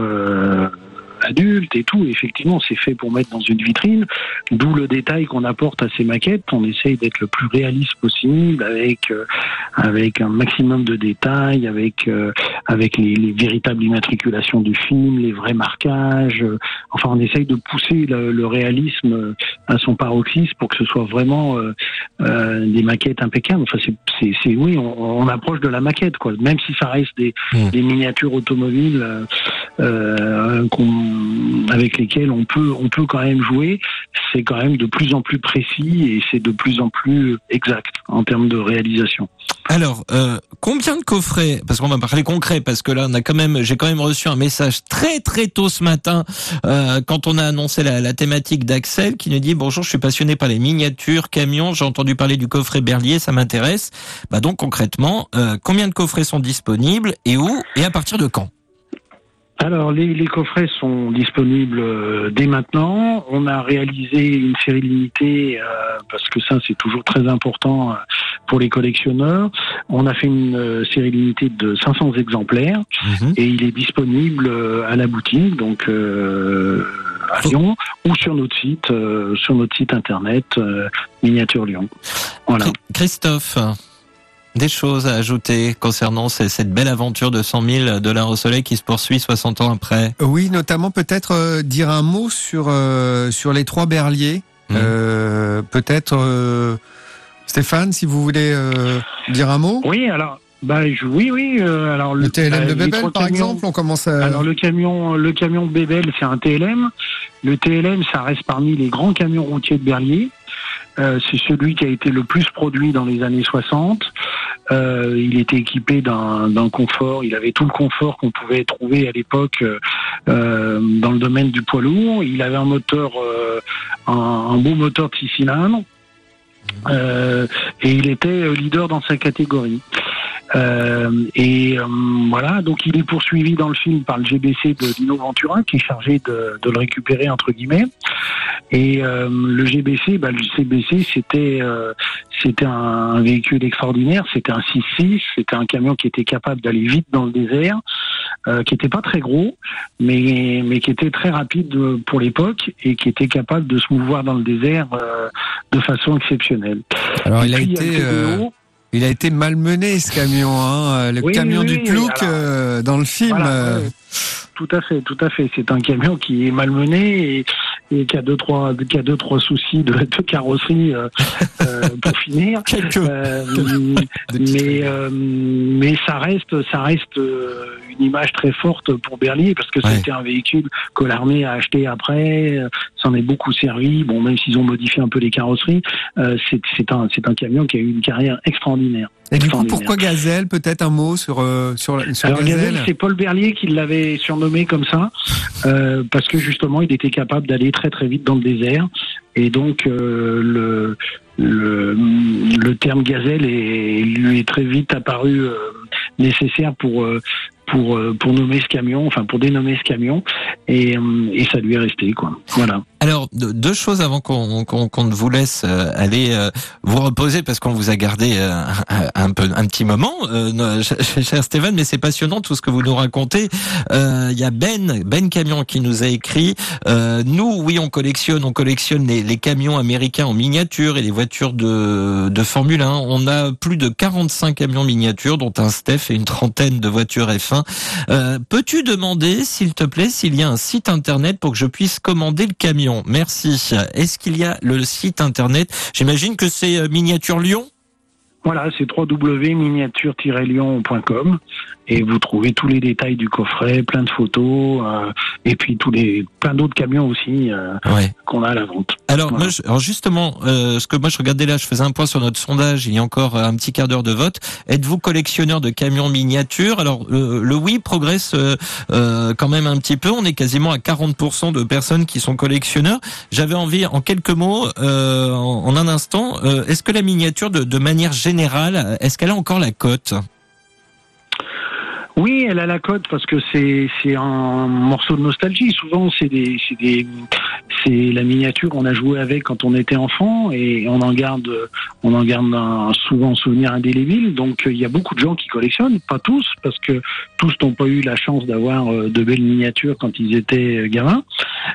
adultes et tout. Effectivement, c'est fait pour mettre dans une vitrine. D'où le détail qu'on apporte à ces maquettes. On essaye d'être le plus réaliste possible, avec euh, avec un maximum de détails, avec euh, avec les, les, véritables immatriculations du film, les vrais marquages. enfin, on essaye de pousser le, le, réalisme à son paroxysme pour que ce soit vraiment euh, euh des maquettes impeccables. Enfin, c'est oui, on, on, approche de la maquette, quoi. Même si ça reste des, mmh. des miniatures automobiles qu'on avec lesquels on peut, on peut quand même jouer, c'est quand même de plus en plus précis et c'est de plus en plus exact en termes de réalisation. Alors, euh, combien de coffrets Parce qu'on va parler concret, parce que là, on a quand même, j'ai quand même reçu un message très très tôt ce matin euh, quand on a annoncé la, la thématique d'Axel, qui nous dit bonjour, je suis passionné par les miniatures, camions, j'ai entendu parler du coffret Berlier, ça m'intéresse. Bah donc concrètement, euh, combien de coffrets sont disponibles et où et à partir de quand? Alors, les, les, coffrets sont disponibles euh, dès maintenant. On a réalisé une série limitée, euh, parce que ça, c'est toujours très important euh, pour les collectionneurs. On a fait une série limitée de 500 exemplaires mhm. et il est disponible à la boutique, donc à Lyon, ou sur notre site, sur notre site internet Miniature Lyon. Voilà. Christophe des choses à ajouter concernant cette belle aventure de 100 000 dollars au soleil qui se poursuit 60 ans après Oui, notamment peut-être euh, dire un mot sur, euh, sur les trois berliers. Mmh. Euh, peut-être, Stéphane, si vous voulez dire un mot Oui, alors. Bah, oui, oui. alors le, TLM de Bébel, par exemple, on commence à. Alors le camion, le camion de Bébel, c'est un TLM. Le TLM, ça reste parmi les grands camions routiers de Berlier. Euh, c'est celui qui a été le plus produit dans les années 60. Euh, il était équipé d'un confort, il avait tout le confort qu'on pouvait trouver à l'époque euh, dans le domaine du poids lourd. Il avait un moteur, un, un, beau moteur de six cylindres. et il était leader dans sa catégorie. Euh, et euh, voilà, donc il est poursuivi dans le film par le GBC de Dino Ventura, qui est chargé de, de le récupérer entre guillemets. Et euh, le GBC, bah, le CBC, c'était c'était un, véhicule extraordinaire. C'était un 6-6, c'était un camion qui était capable d'aller vite dans le désert, qui était pas très gros, mais mais qui était très rapide pour l'époque et qui était capable de se mouvoir dans le désert de façon exceptionnelle. Alors il a été il a été malmené ce camion, hein, le camion du plouc euh, dans le film. Euh. Tout à fait, tout à fait. C'est un camion qui est malmené et, et qui a deux trois, qui a deux trois soucis de, de carrosserie euh, pour finir. mais mais ça reste, ça reste une image très forte pour Berlier parce que c'était un véhicule que l'armée a acheté après. Ça en est beaucoup servi. Bon, même s'ils ont modifié un peu les carrosseries, c'est un, c'est un camion qui a eu une carrière extraordinaire et du coup, pourquoi Gazelle Peut-être un mot sur, euh, sur, sur Alors, Gazelle, c'est Paul Berlier qui l'avait surnommé comme ça, euh, parce que justement, il était capable d'aller très très vite dans le désert. Et donc, euh, le, le, le, terme gazelle est, lui est très vite apparu euh, nécessaire pour, euh, pour, euh, pour nommer ce camion, enfin pour dénommer ce camion, et, et ça lui est resté. Quoi. Voilà. Alors, deux choses avant qu'on qu'on ne vous laisse euh, aller euh, vous reposer parce qu'on vous a gardé euh, un, peu un petit moment, cher Stéphane, mais c'est passionnant tout ce que vous nous racontez. Il y a Ben, Ben Camion qui nous a écrit. nous, oui, on collectionne, on collectionne les, les, camions américains en miniature et les voitures de, de Formule 1. On a plus de 45 camions miniatures, dont un Steph et une trentaine de voitures F1. Peux-tu demander, s'il te plaît, s'il y a un site internet pour que je puisse commander le camion? Merci. Est-ce qu'il y a le site internet? J'imagine que c'est euh, Miniature Lyon? Voilà, c'est www.miniature-lyon.com et vous trouvez tous les détails du coffret, plein de photos, euh, et puis tous les plein d'autres camions aussi euh, Ouais. qu'on a à la vente. Alors, Voilà. moi, je- alors justement, euh, ce que moi je regardais là, je faisais un point sur notre sondage. Il y a encore euh, un petit quart d'heure de vote. Êtes-vous collectionneur de camions miniatures? Alors, euh, le oui progresse euh, quand même un petit peu. On est quasiment à 40% de personnes qui sont collectionneurs. J'avais envie, en quelques mots, euh, en, en un instant, euh, est-ce que la miniature, de, de manière générale, est-ce qu'elle a encore la cote? Oui, elle a la cote parce que c'est c'est un morceau de nostalgie. Souvent, c'est des c'est des c'est la miniature qu'on a joué avec quand on était enfant et on en garde on en garde un souvent souvenir indélébile. Donc il y a beaucoup de gens qui collectionnent, pas tous parce que tous n'ont pas eu la chance d'avoir euh, de belles miniatures quand ils étaient euh, gamins.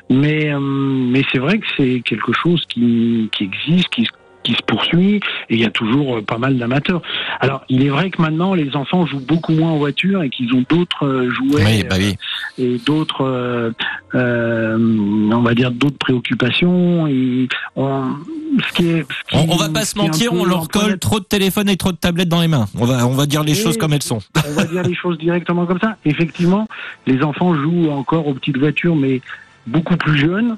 Mais euh, mais c'est vrai que c'est quelque chose qui qui existe, qui se qui se poursuit et il y a toujours euh, pas mal d'amateurs. Alors, il est vrai que maintenant les enfants jouent beaucoup moins en voiture et qu'ils ont d'autres euh, jouets Oui, bah oui. et d'autres, euh, euh, on va dire d'autres préoccupations. Et on, ce qui est, ce qui- On, on va pas se mentir, on leur colle trop de téléphones et trop de tablettes dans les mains. On va, on va dire les Et- choses comme elles sont. on va dire les choses directement comme ça. Effectivement, les enfants jouent encore aux petites voitures, mais beaucoup plus jeunes euh,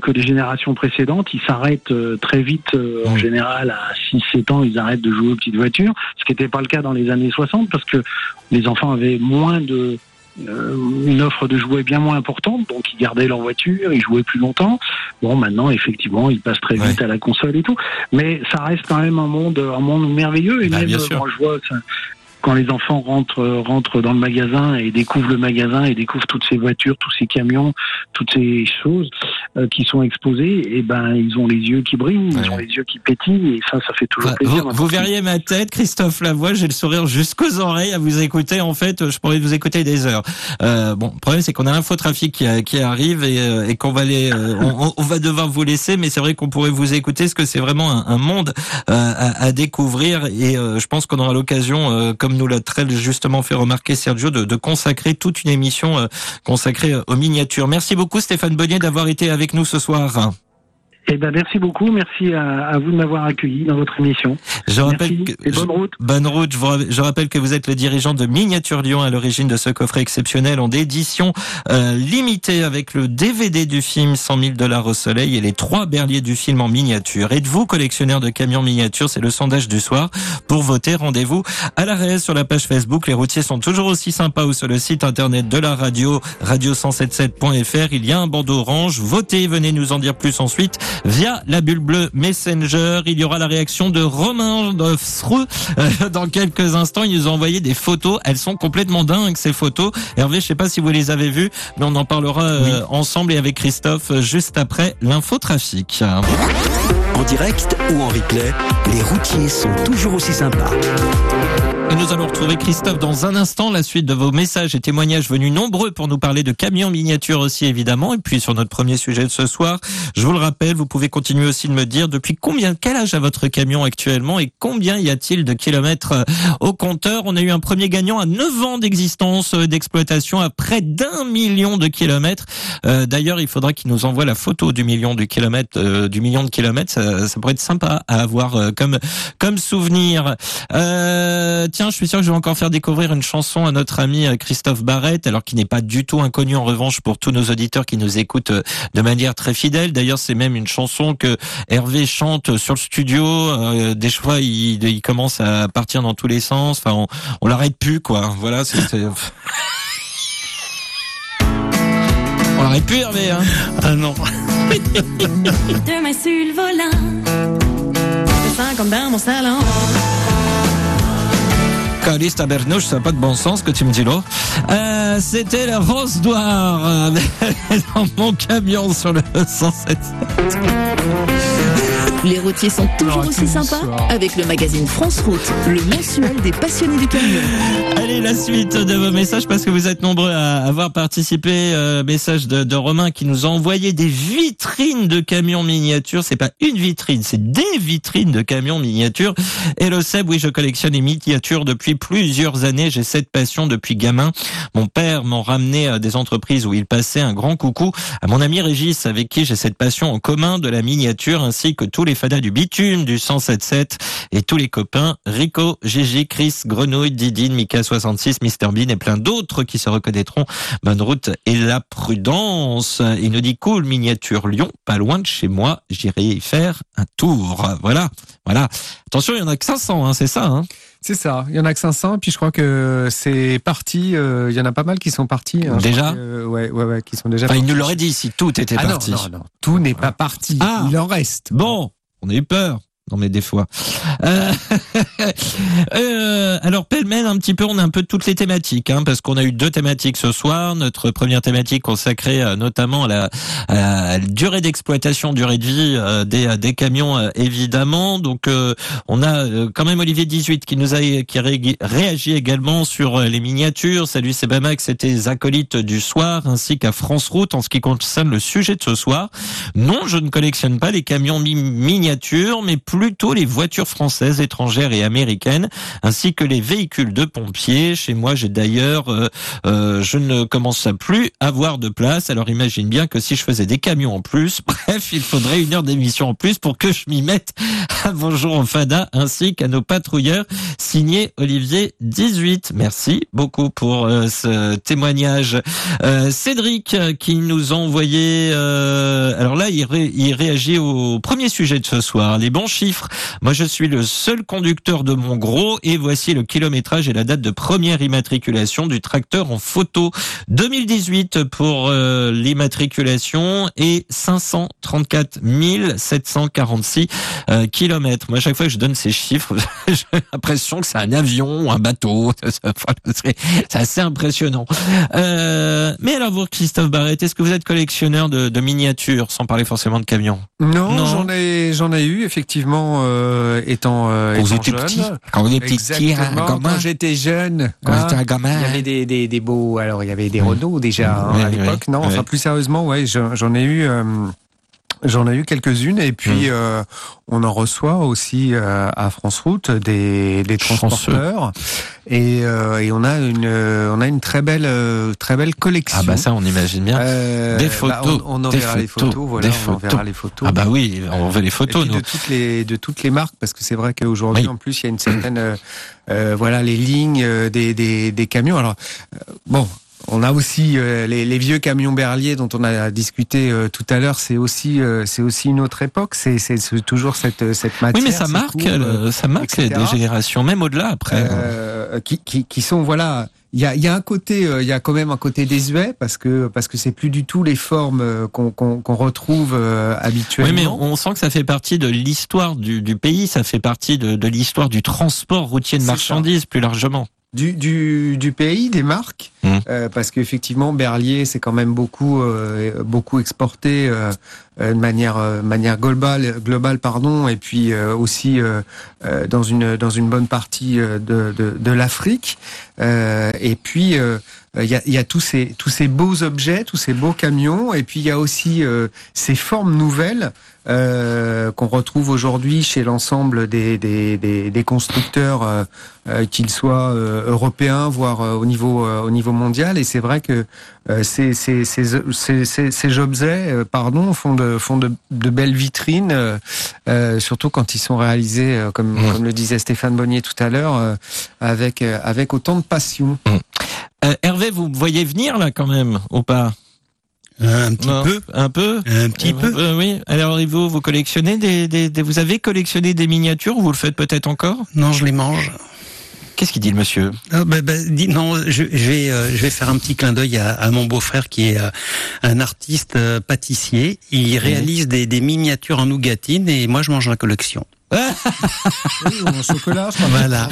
que les générations précédentes. Ils s'arrêtent euh, très vite, euh, en général, à 6-7 ans, ils arrêtent de jouer aux petites voitures, ce qui n'était pas le cas dans les années 60, parce que les enfants avaient moins de euh, une offre de jouets bien moins importante, donc ils gardaient leur voiture, ils jouaient plus longtemps. Bon, maintenant, effectivement, ils passent très vite à la console et tout, mais ça reste quand même un monde, un monde merveilleux. Et Bah, même euh, quand je vois ça, quand les enfants rentrent rentrent dans le magasin et découvrent le magasin et découvrent toutes ces voitures, tous ces camions, toutes ces choses euh, qui sont exposées, et ben ils ont les yeux qui brillent, ils ont les yeux qui pétillent et ça, ça fait toujours Bah, plaisir. vous, vous verriez ma tête, Christophe Lavoie, j'ai le sourire jusqu'aux oreilles à vous écouter. En fait, je pourrais vous écouter des heures. Euh, bon, le problème c'est qu'on a l'infotrafic qui, qui arrive et, euh, et qu'on va les, on, va devoir vous laisser. Mais c'est vrai qu'on pourrait vous écouter, parce que c'est vraiment un, un monde euh, à, à découvrir. Et je pense qu'on aura l'occasion, euh, comme nous l'a très justement fait remarquer Sergio, de, consacrer toute une émission euh, consacrée aux miniatures. Merci beaucoup Stéphane Bonnier d'avoir été avec nous ce soir. Eh ben merci beaucoup, merci à, à vous de m'avoir accueilli dans votre émission. Je rappelle Merci que et bonne route. Bonne route. Je, vous je rappelle que vous êtes le dirigeant de Miniature Lyon à l'origine de ce coffret exceptionnel en édition euh, limitée avec le DVD du film 100 000 dollars au soleil et les trois berliers du film en miniature. Êtes-vous collectionneur de camions miniatures? C'est le sondage du soir. Pour voter, rendez-vous à l'arrêt sur la page Facebook. Les routiers sont toujours aussi sympas ou sur le site internet de la radio, radio177.fr. Il y a un bandeau orange. Votez, venez nous en dire plus ensuite via la bulle bleue Messenger. Il y aura la réaction de Romain de Sreux euh, dans quelques instants. Il nous a envoyé des photos. Elles sont complètement dingues, ces photos. Hervé, je sais pas si vous les avez vues, mais on en parlera euh, ensemble et avec Christophe euh, juste après l'infotrafic. En direct ou en replay, les routiers sont toujours aussi sympas. Et nous allons retrouver Christophe dans un instant, la suite de vos messages et témoignages venus nombreux pour nous parler de camions miniatures aussi évidemment. Et puis sur notre premier sujet de ce soir, je vous le rappelle, vous pouvez continuer aussi de me dire depuis combien, quel âge a votre camion actuellement et combien y a-t-il de kilomètres euh, au compteur? On a eu un premier gagnant à 9 ans d'existence, euh, d'exploitation, à près d'un million de kilomètres. Euh, D'ailleurs, il faudra qu'il nous envoie la photo du million de kilomètres, euh, du million de kilomètres. Ça, pourrait être sympa à avoir comme comme souvenir. Tiens, je suis sûr que je vais encore faire découvrir une chanson à notre ami euh, Christophe Barrette, alors qui n'est pas du tout inconnu en revanche pour tous nos auditeurs qui nous écoutent euh, de manière très fidèle. D'ailleurs, c'est même une chanson que Hervé chante sur le studio. Euh, des fois, il, il commence à partir dans tous les sens. Enfin, on, on l'arrête plus, quoi. Voilà, c'est. On l'arrête plus, Hervé. Hein ah non. Demain sur le volant. Je sens comme dans mon salon. Caliste à Bernouche, ça n'a pas de bon sens que tu me dis là. Euh, C'était la Rose d'Oire euh, dans mon camion sur le 107. Les routiers sont toujours aussi sympas avec le magazine France Route, le mensuel des passionnés du camion. Allez, la suite de vos messages parce que vous êtes nombreux à avoir participé. Euh, message de, de Romain qui nous a envoyé des vitrines de camions miniatures. C'est pas une vitrine, c'est des vitrines de camions miniatures. Et le Seb, oui, je collectionne les miniatures depuis plusieurs années. J'ai cette passion depuis gamin. Mon père m'en ramenait à des entreprises où il passait un grand coucou à mon ami Régis avec qui j'ai cette passion en commun de la miniature ainsi que tous les les fadas du bitume, du 177 et tous les copains Rico, Gigi, Chris, Grenouille, Didine, Mika 66, Mr Bean et plein d'autres qui se reconnaîtront. Bonne route et la prudence. Il nous dit cool miniature Lyon, pas loin de chez moi. J'irai y faire un tour. Voilà, voilà. Attention, il y en a que 500, hein, c'est ça. Hein? C'est ça. Il y en a que 500. Et puis je crois que c'est parti. euh, il y en a pas mal qui sont partis. hein. Déjà que, Ouais, ouais, ouais, qui sont déjà Enfin, il partis. nous l'aurait dit si tout était Ah non, parti. non, non. Tout n'est pas parti. Ah. Il en reste. Bon, on a eu peur. Non mais des fois. Euh, euh, alors pêle-mêle un petit peu, on a un peu toutes les thématiques, hein, parce qu'on a eu deux thématiques ce soir. Notre première thématique consacrée euh, notamment à la, durée d'exploitation, durée de vie des, des camions, évidemment. Donc on a quand même Olivier 18 qui nous a qui a ré- réagi également sur les miniatures. Salut Sebamax, c'était les du soir, ainsi qu'à France Route en ce qui concerne le sujet de ce soir. Non, je ne collectionne pas les camions mi- miniatures, mais plutôt les voitures françaises, étrangères et américaines, ainsi que les véhicules de pompiers. Chez moi, j'ai d'ailleurs, euh, euh, je ne commence à plus avoir de place. Alors imagine bien que si je faisais des camions en plus, bref, il faudrait une heure d'émission en plus pour que je m'y mette à Bonjour en Fada, ainsi qu'à nos patrouilleurs, signé Olivier 18. Merci beaucoup pour euh, ce témoignage. Euh, Cédric euh, qui nous a envoyé. alors là, il, ré- il réagit au premier sujet de ce soir. Les bons chiffres. Moi, je suis le seul conducteur de mon gros et voici le kilométrage et la date de première immatriculation du tracteur en photo. 2018 pour euh, l'immatriculation et 534 746 euh, kilomètres. Moi, à chaque fois que je donne ces chiffres, j'ai l'impression que c'est un avion ou un bateau. C'est c'est assez impressionnant. Euh, mais alors vous, Christophe Barrett, est-ce que vous êtes collectionneur de, de miniatures, sans parler forcément de camions? Non, Non? j'en ai, j'en ai eu effectivement euh, étant, euh, Quand étant jeune. petit Quand vous étiez petit, quand j'étais jeune. Quand hein, j'étais un gamin Il y avait des, des, des beaux. Alors, il y avait des. Renault déjà hein, Oui, à oui, l'époque. oui. Non, enfin, plus sérieusement, ouais, j'en j'en ai eu. J'en ai eu quelques-unes et puis Mm. euh, on en reçoit aussi euh, à France Route des, des transporteurs et, euh, et on a une euh, on a une très belle euh, très belle collection. Ah bah ça, on imagine bien. Euh, Des bah, photos, on, on des enverra les photos, photos, voilà, des on photos. enverra les photos. Ah bah oui, on veut les Et photos, puis nous. de toutes les de toutes les marques parce que c'est vrai qu'aujourd'hui Oui. en plus il y a une certaine voilà les lignes des, des, des camions alors bon on a aussi euh, les, les vieux camions berliers dont on a discuté euh, tout à l'heure. C'est aussi, euh, c'est aussi une autre époque. C'est, c'est toujours cette, cette matière. Oui, mais ça marque, cours, euh, euh, ça marque les- etc. des générations, même au-delà après. euh, qui, qui, qui sont voilà. Il y a, y a un côté, euh, il y a quand même un côté désuet parce que parce que c'est plus du tout les formes euh, qu'on retrouve euh, habituellement. Oui, mais on sent que ça fait partie de l'histoire du, du pays, ça fait partie de, de l'histoire du transport routier de ça. marchandises plus largement. Du, du, du pays, des marques, Mm. euh, parce qu'effectivement Berlier c'est quand même beaucoup euh, beaucoup exporté euh, de manière euh, manière globale globale pardon et puis euh, aussi euh, euh, dans une dans une bonne partie euh, de de, de l'Afrique Euh, et puis euh, il y a, il y a tous ces tous ces beaux objets, tous ces beaux camions, et puis il y a aussi euh, ces formes nouvelles euh, qu'on retrouve aujourd'hui chez l'ensemble des, des, des, des constructeurs, euh, euh, qu'ils soient euh, européens, voire euh, au niveau euh, au niveau mondial. Et c'est vrai que euh, ces, ces, objets, euh, pardon, font de font de, de belles vitrines, euh, euh, surtout quand ils sont réalisés, euh, comme Mmh. comme le disait Stéphane Bonnier tout à l'heure, euh, avec euh, avec autant de passion. Euh, Hervé, vous me voyez venir là quand même, ou pas? Un petit Non, peu. Un peu? Un petit peu. Euh, Oui. Alors, vous, vous collectionnez des, des, des- vous avez collectionné des miniatures ou vous le faites peut-être encore? Non, je les mange. Qu'est-ce qu'il dit le monsieur Ah, bah, bah, dis, non, je, je vais, euh, je vais faire un petit clin d'œil à, à mon beau-frère qui est euh, un artiste euh, pâtissier. Il réalise des, des miniatures en nougatine et moi je mange la collection. Oui, ou en chocolat, je. Voilà.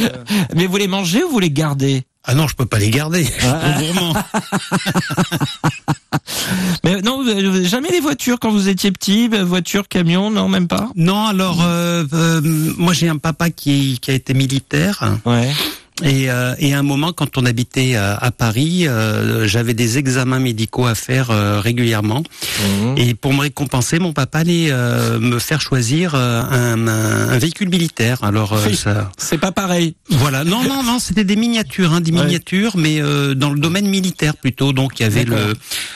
Mais vous les mangez ou vous les gardez? Ah non, je peux pas les garder. Je suis trop gourmand. Mais non, jamais les voitures quand vous étiez petit, bah, voitures, camions, non, même pas? Non, alors euh, euh, moi j'ai un papa qui, qui a été militaire Ouais. Et, euh, et à un moment, quand on habitait à, à Paris, euh, j'avais des examens médicaux à faire euh, régulièrement. Mhm. Et pour me récompenser, mon papa allait euh, me faire choisir euh, un, un- véhicule militaire. Alors euh, Oui. ça, C'est pas pareil. voilà. Non, non, non, c'était des miniatures, hein, des Ouais. miniatures, mais euh, dans le domaine militaire plutôt. Donc il y avait le,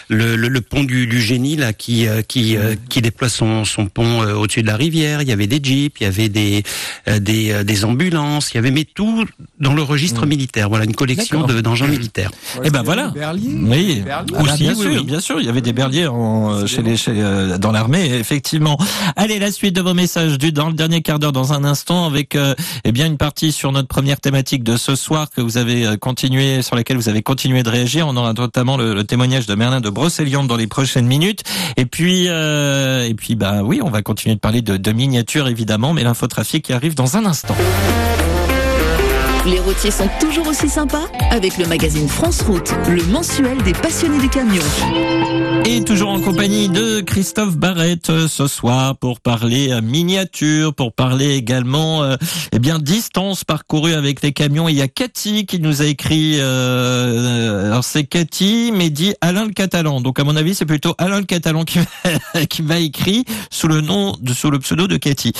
le, le, le pont du, du génie là qui euh, qui euh, qui déploie son, son pont euh, au-dessus de la rivière. Il y avait des jeeps, il y avait des euh, des, euh, des ambulances, il y avait mais tout dans le registre militaire. Voilà une collection de- d'engins militaires. Eh ben voilà. Oui, Ah Aussi, bien oui, sûr, oui. bien sûr, il y avait des berliers en, chez les, chez, euh, dans l'armée, effectivement. Allez, la suite de vos messages du dans le dernier quart d'heure, dans un instant, avec euh, eh bien une partie sur notre première thématique de ce soir que vous avez euh, continué, sur laquelle vous avez continué de réagir. On aura notamment le, le témoignage de Merlin de Brocéliande dans les prochaines minutes. Et puis, euh, et puis, bah oui, on va continuer de parler de, de miniatures évidemment, mais l'infotrafic qui arrive dans un instant. Les routiers sont toujours aussi sympas avec le magazine France Route, le mensuel des passionnés du camion. Et toujours en compagnie de Christophe Barrette euh, ce soir pour parler euh, miniature, pour parler également euh, eh bien distance parcourue avec les camions. Il y a Cathy qui nous a écrit. Alors c'est Cathy, mais dit Alain le Catalan. Donc à mon avis c'est plutôt Alain le Catalan qui m'a- écrit sous le nom sous le pseudo de Cathy.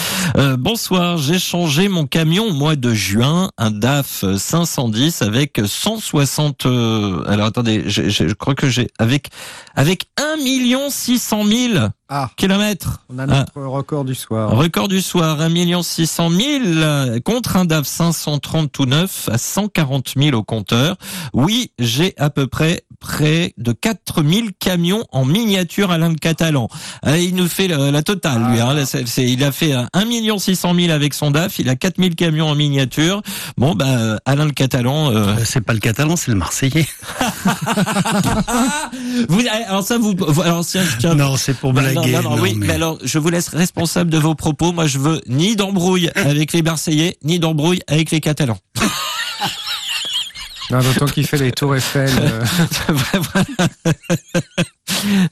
Bonsoir, j'ai changé mon camion au mois de juin, un DAF 510 avec 160. euh, alors attendez, je, je- je crois que j'ai avec avec 1 600 000 Ah. kilomètres. On a notre record du soir. Record du soir, 1 600 000 euh, contre un DAF 530 tout neuf à 140 000 au compteur. Oui, j'ai à peu près près de 4 000 camions en miniature Alain le Catalan. Euh, il nous fait la, la totale, lui. Hein, c'est- il a fait euh, 1 600 000 avec son DAF, il a 4 000 camions en miniature. Bon, bah, euh, Alain le Catalan... euh, Euh, C'est pas le catalan, c'est le marseillais. vous, alors ça, vous... Alors, tiens, tiens, Non, c'est pour Non, blaguer. Non, non, non, oui, mais- mais alors je vous laisse responsable de vos propos. Moi, je veux ni d'embrouille avec les Marseillais, ni d'embrouille avec les Catalans. Non, D'autant qu'il fait les tours Eiffel. euh,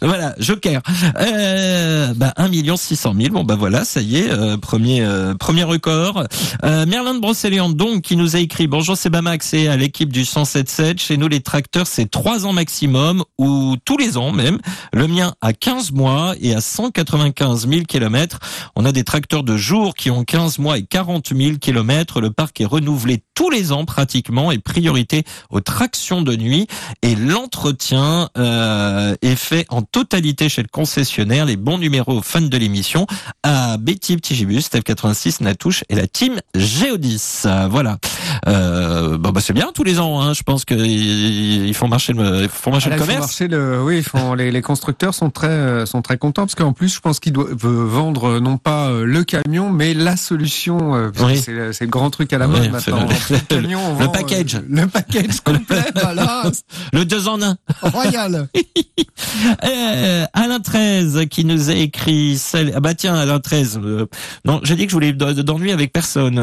voilà, Joker. Euh, bah, 1 600 000. Bon, bah voilà, ça y est, euh, premier euh, premier record. Merlin de Brocéliande, donc, qui nous a écrit Bonjour, c'est Bamax et à l'équipe du 107.7. Chez nous, les tracteurs, c'est 3 ans maximum, ou tous les ans même. Le mien à 15 mois et à 195 000 kilomètres. On a des tracteurs de jour qui ont 15 mois et 40 000 kilomètres. Le parc est renouvelé tous les ans pratiquement et priorité aux tractions de nuit. Et l'entretien euh, est fait en totalité chez le concessionnaire. Les bons numéros aux fans de l'émission à Betty Ptigibus, Steph 86, Natouche et la team Géodis. Voilà. Euh, bon bah c'est bien tous les ans. Hein. Je pense qu'ils ils font marcher le, ils font marcher Ah, là, le commerce. marcher le, oui, ils font, les, les constructeurs sont très, euh, sont très contents parce qu'en plus, je pense qu'ils doivent vendre euh, non pas euh, le camion, mais la solution. Oui. C'est le- grand truc à la mode Oui, maintenant. le- camion, on le vend, euh, package. le package complet, voilà, Le deux en un. royal. Euh, Alain 13 qui nous a écrit celle... ah bah tiens Alain 13 euh, non j'ai dit que je voulais d'ennui avec personne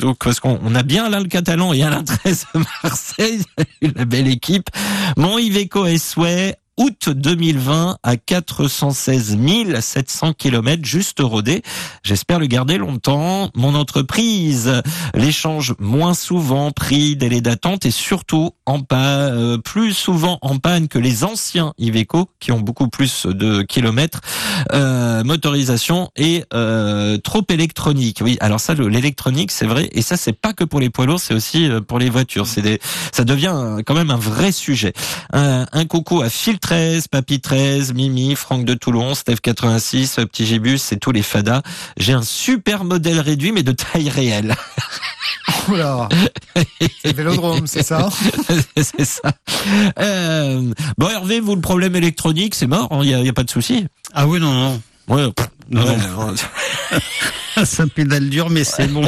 donc parce qu'on on a bien Alain le Catalan et Alain 13 à Marseille. La belle équipe. Mon Iveco S-Way août 2020 à 416 700 km juste rodé. J'espère le garder longtemps. Mon entreprise l'échange moins souvent, prix, délai d'attente et surtout en panne, euh, plus souvent en panne que les anciens Iveco qui ont beaucoup plus de kilomètres, euh, motorisation et euh, trop électronique. Oui, alors ça, le- l'électronique, c'est vrai, et ça, c'est pas que pour les poids lourds, c'est aussi euh, pour les voitures. C'est des, ça devient euh, quand même un vrai sujet. Un, un coucou à Phil 13, Papy 13, Mimi, Franck de Toulon, Steph 86, euh, Petit Gibus et tous les fadas. J'ai un super modèle réduit, mais de taille réelle. Oula. C'est le vélodrome, c'est ça c'est ça. Euh, bon, Hervé, vous, le problème électronique, c'est mort, il n'y a, y a pas de souci. Ah oui, non, non. Ouais, pff, Non, ouais, non. Ça pédale dur, mais c'est bon.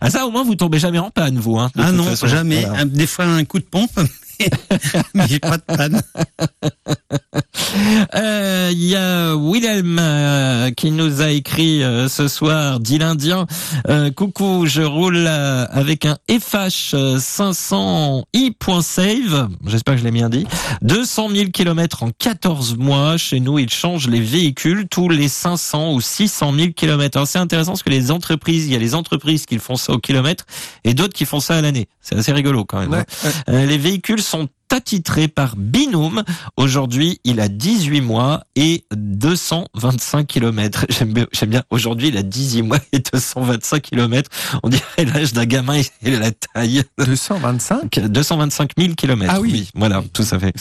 ah ça, au moins, vous tombez jamais en panne, vous. Hein, Ah non, façon. jamais. Voilà. Des fois un coup de pompe, mais j'ai pas de panne. Euh, Il y a Wilhelm euh, qui nous a écrit euh, ce soir, dit l'Indien. Coucou, je roule avec un FH 500 i.save. J'espère que je l'ai bien dit. 200 000 kilomètres en 14 mois. Chez nous, il change les véhicules tous les 500 ou 600 000 kilomètres. Alors c'est intéressant parce que les entreprises, il y a les entreprises qui font ça au kilomètre et d'autres qui font ça à l'année. C'est assez rigolo quand même. hein. Les véhicules sont attitrés par binôme. Aujourd'hui, il a 18 mois et 225 kilomètres. J'aime bien, bien. Aujourd'hui, il a 18 mois et 225 kilomètres. On dirait l'âge d'un gamin et la taille. 225 225 000 kilomètres. Ah oui. Voilà, tout à fait.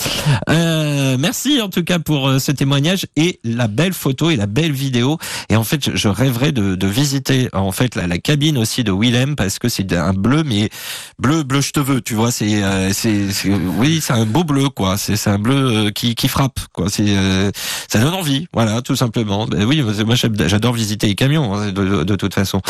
Euh, merci en tout cas pour euh, ce témoignage et la belle photo et la belle vidéo. Et en fait, je, rêverais de, de visiter en fait la, la cabine aussi de Willem parce que c'est un bleu, mais bleu, bleu, je te veux. Tu vois, c'est, euh, c'est, c'est- c'est un beau bleu, quoi. C'est, un bleu euh, qui, qui frappe, quoi. C'est, euh, ça donne envie, voilà, tout simplement. Ben oui, moi j'adore visiter les camions, hein, de toute façon.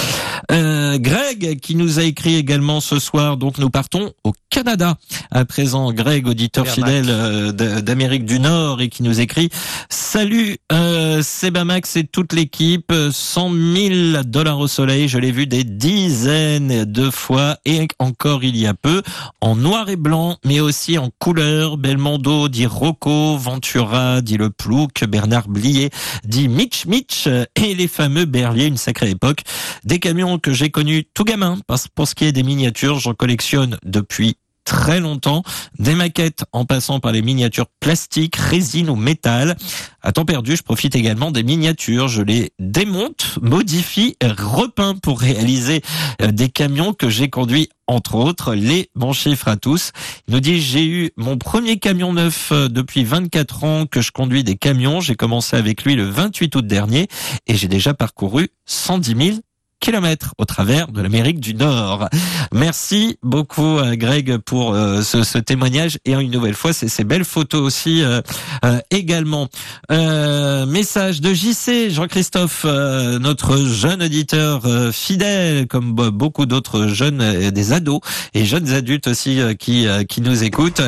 Euh, Greg qui nous a écrit également ce soir. Donc nous partons au Canada à présent. Greg, auditeur Bernac. fidèle euh, d'Amérique du Nord et qui nous écrit Salut euh, Sebamax et toute l'équipe. 100 000 dollars au soleil. Je l'ai vu des dizaines de fois et encore il y a peu en noir et blanc, mais aussi en couleur. Belmondo dit Rocco, Ventura dit Le Plouc, Bernard Blier dit Mitch Mitch et les fameux Berlier, une sacrée époque. Des camions que j'ai tout gamin. Parce pour ce qui est des miniatures, j'en collectionne depuis très longtemps. Des maquettes en passant par les miniatures plastiques, résine ou métal. À temps perdu, je profite également des miniatures. Je les démonte, modifie, et repeins pour réaliser euh, des camions que j'ai conduits entre autres, les bons chiffres à tous. Il nous dit, j'ai eu mon premier camion neuf euh, depuis 24 ans que je conduis des camions. J'ai commencé avec lui le 28 août dernier et j'ai déjà parcouru 110 000 kilomètres au travers de l'Amérique du Nord. Merci beaucoup euh, Greg pour euh, ce, témoignage et une nouvelle fois c'est ces belles photos aussi euh, euh, également. Euh, message de JC Jean-Christophe, notre jeune auditeur fidèle comme beaucoup d'autres jeunes, des ados et jeunes adultes aussi qui qui nous écoutent.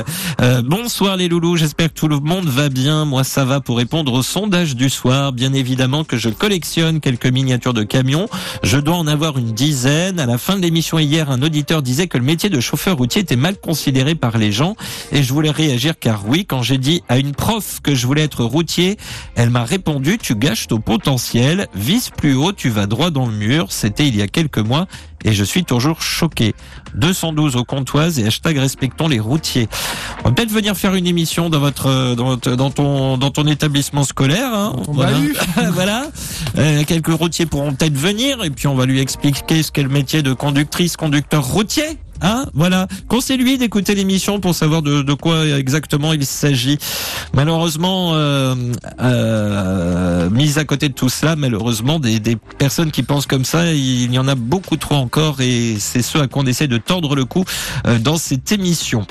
Bonsoir les loulous, j'espère que tout le monde va bien. Moi ça va pour répondre au sondage du soir. Bien évidemment que je collectionne quelques miniatures de camions. Dois en avoir une dizaine. À la fin de l'émission hier, un auditeur disait que le métier de chauffeur routier était mal considéré par les gens et je voulais réagir car oui, quand j'ai dit à une prof que je voulais être routier, elle m'a répondu tu gâches ton potentiel, vise plus haut, tu vas droit dans le mur. C'était il y a quelques mois et je suis toujours choqué. 212 au comptoise et hashtag respectons les routiers. On va peut-être venir faire une émission dans votre euh, dans, ton dans ton établissement scolaire. Hein. Voilà. voilà. Euh, quelques routiers pourront peut-être venir et puis on va lui expliquer ce qu'est le métier de conductrice, conducteur routier. Hein, voilà. Conseille-lui d'écouter l'émission pour savoir de, quoi exactement il s'agit. Malheureusement, euh, euh, mis à côté de tout cela, malheureusement, des, des personnes qui pensent comme ça, il y en a beaucoup trop encore et c'est ce à quoi on essaie de tordre le cou euh, dans cette émission.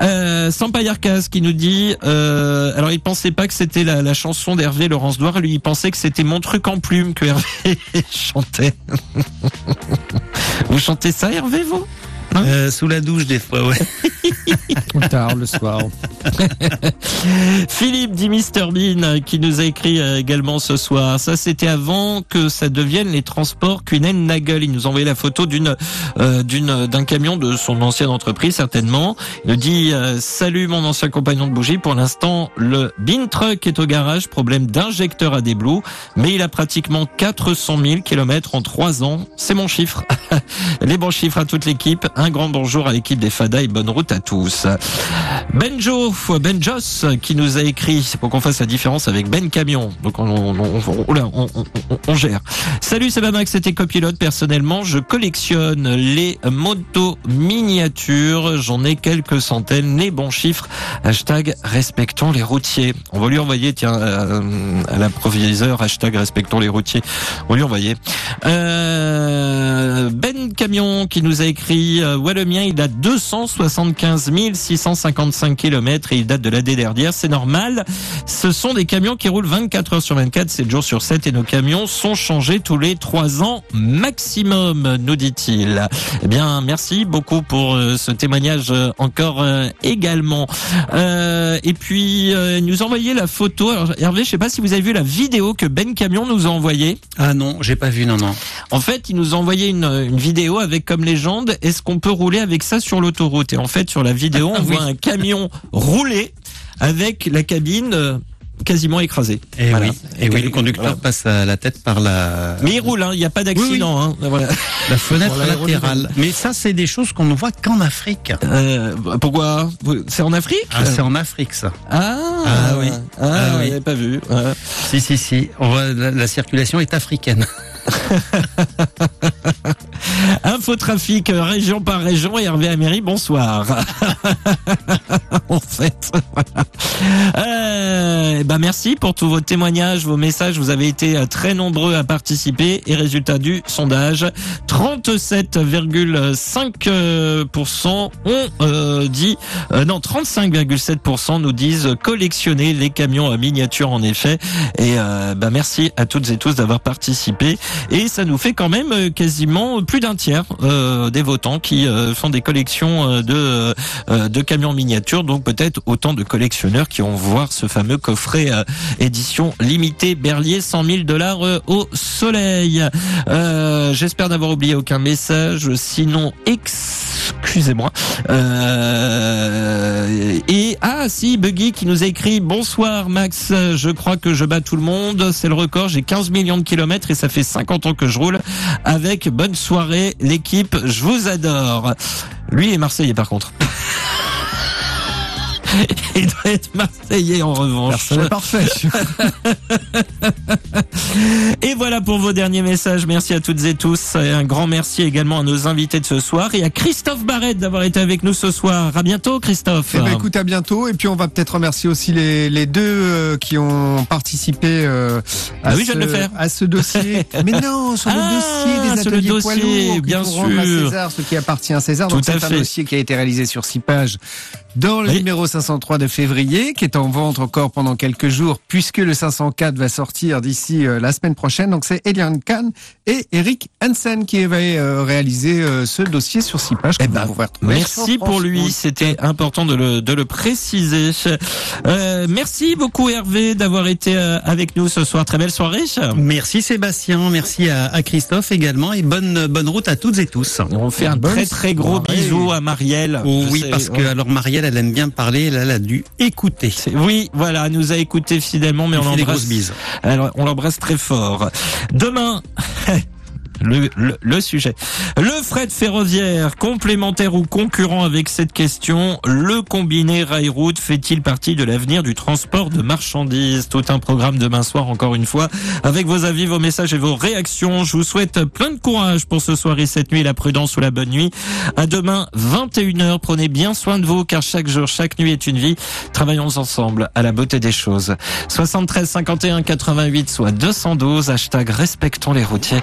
Euh, Sampayarkas qui nous dit, euh, alors il pensait pas que c'était la, la chanson d'Hervé Laurence Douard, lui il pensait que c'était mon truc en plume que Hervé chantait. vous chantez ça Hervé vous? Euh, sous la douche des fois, ouais. Tard le soir. Philippe dit Mr Bean euh, qui nous a écrit euh, également ce soir. Ça c'était avant que ça devienne les transports Kunen Nagel. Il nous a envoyé la photo d'une euh, d'une d'un camion de son ancienne entreprise certainement. Il nous dit euh, salut mon ancien compagnon de bougie. Pour l'instant le Bean Truck est au garage. Problème d'injecteur à des mais il a pratiquement 400 000 kilomètres en trois ans. C'est mon chiffre. les bons chiffres à toute l'équipe. Un grand bonjour à l'équipe des Fada et bonne route à tous. Benjo, Benjos, qui nous a écrit, c'est pour qu'on fasse la différence avec Ben Camion. Donc on, gère. Salut, c'est Max, c'était copilote. Personnellement, je collectionne les motos miniatures. J'en ai quelques centaines. Les bons chiffres. Hashtag respectons les routiers. On va lui envoyer, tiens, euh, à l'improviseur, hashtag respectons les routiers. On lui envoyer. Euh, ben Camion qui nous a écrit euh, ouais, le mien, il a 275 655 km et il date de l'année dernière. C'est normal. Ce sont des camions qui roulent 24 heures sur 24, 7 jours sur 7 et nos camions sont changés tous les 3 ans maximum, nous dit-il. Eh bien, merci beaucoup pour euh, ce témoignage euh, encore également. Euh, et puis, euh, il nous a envoyé la photo. Alors, Hervé, je sais pas si vous avez vu la vidéo que Ben Camion nous a envoyée. Ah non, j'ai pas vu, non, non. En fait, il nous a envoyé une, une vidéo avec comme légende est-ce qu'on peut rouler avec ça sur l'autoroute Et en fait, sur la vidéo, on voit un camion rouler avec la cabine euh, quasiment écrasée. Et Voilà. oui, et oui, le conducteur Voilà. passe à la tête par la, Mais il roule, hein, il n'y a pas d'accident. hein, voilà. la fenêtre latérale. Mais ça, c'est des choses qu'on ne voit qu'en Afrique. Euh, pourquoi? C'est en Afrique? Ah, c'est en Afrique, ça. Ah, Ah oui. Ah, Ah oui. pas vu. Ouais. Si, si, si. On voit, la, la circulation est africaine. Infotrafic, euh, région par région, Hervé Améry, bonsoir. en fait, voilà. Euh, ben merci pour tous vos témoignages, vos messages. Vous avez été euh, très nombreux à participer. Et résultat du sondage, 37,5% ont dit, non, 35,7% nous disent collectionner les camions à miniature en effet. Et ben merci à toutes et tous d'avoir participé. Et ça nous fait quand même euh, quasiment plus d'un tiers euh, des votants qui euh, font des collections euh, de, euh, de camions miniatures. Donc peut-être autant de collectionneurs qui vont voir ce fameux coffret euh, édition limitée Berlier 100 000 dollars au soleil. J'espère n'avoir oublié aucun message. Sinon, excusez-moi. Et ah si, Buggy qui nous écrit bonsoir Max. Je crois que je bats tout le monde. C'est le record. J'ai 15 millions de kilomètres et ça fait 50 ans que je roule avec bonne soirée l'équipe. Je vous adore. Lui est Marseillais par contre. Il doit être Marseillais en revanche. N'est parfait. Et voilà pour vos derniers messages. Merci à toutes et tous. Et un grand merci également à nos invités de ce soir et à Christophe Barrette d'avoir été avec nous ce soir. À bientôt, Christophe. Eh ben, écoute, à bientôt. Et puis, on va peut-être remercier aussi les, les deux euh, qui ont participé euh, à, Ah oui, je ce, viens de le faire. à ce dossier. Mais non, sur le Ah, dossier des sur le ateliers poids dossier, lourds, bien à sûr. César, ce qui appartient à César. Donc, Tout à c'est un dossier qui a été réalisé sur six pages dans le Oui. numéro 503 de février, qui est en vente encore pendant quelques jours, puisque le 504 va sortir d'ici euh, la semaine prochaine. Donc, c'est Eliane Kahn et Eric Hansen qui avaient euh, réalisé euh, ce dossier sur six pages. Eh vous ben, Merci pour lui, c'était important de le, de le préciser. Euh, merci beaucoup Hervé d'avoir été euh, avec nous ce soir. Très belle soirée. Merci Sébastien, merci à, à Christophe également et bonne, bonne route à toutes et tous. On fait un très très gros bisou à Marielle. Oh oui, sais, parce que ouais. alors Marielle, elle aime bien parler, elle, elle a dû écouter. Oui, voilà, elle nous a écouté fidèlement, mais On l'embrasse. Alors, on l'embrasse très fort. Demain. Le, le, sujet. Le fret ferroviaire, complémentaire ou concurrent avec cette question, le combiné rail-route fait-il partie de l'avenir du transport de marchandises? Tout un programme demain soir, encore une fois, avec vos avis, vos messages et vos réactions. Je vous souhaite plein de courage pour ce soir et cette nuit, la prudence ou la bonne nuit. À demain, 21h. Prenez bien soin de vous, car chaque jour, chaque nuit est une vie. Travaillons ensemble à la beauté des choses. 73 51 88 soit 212 hashtag respectons les routiers.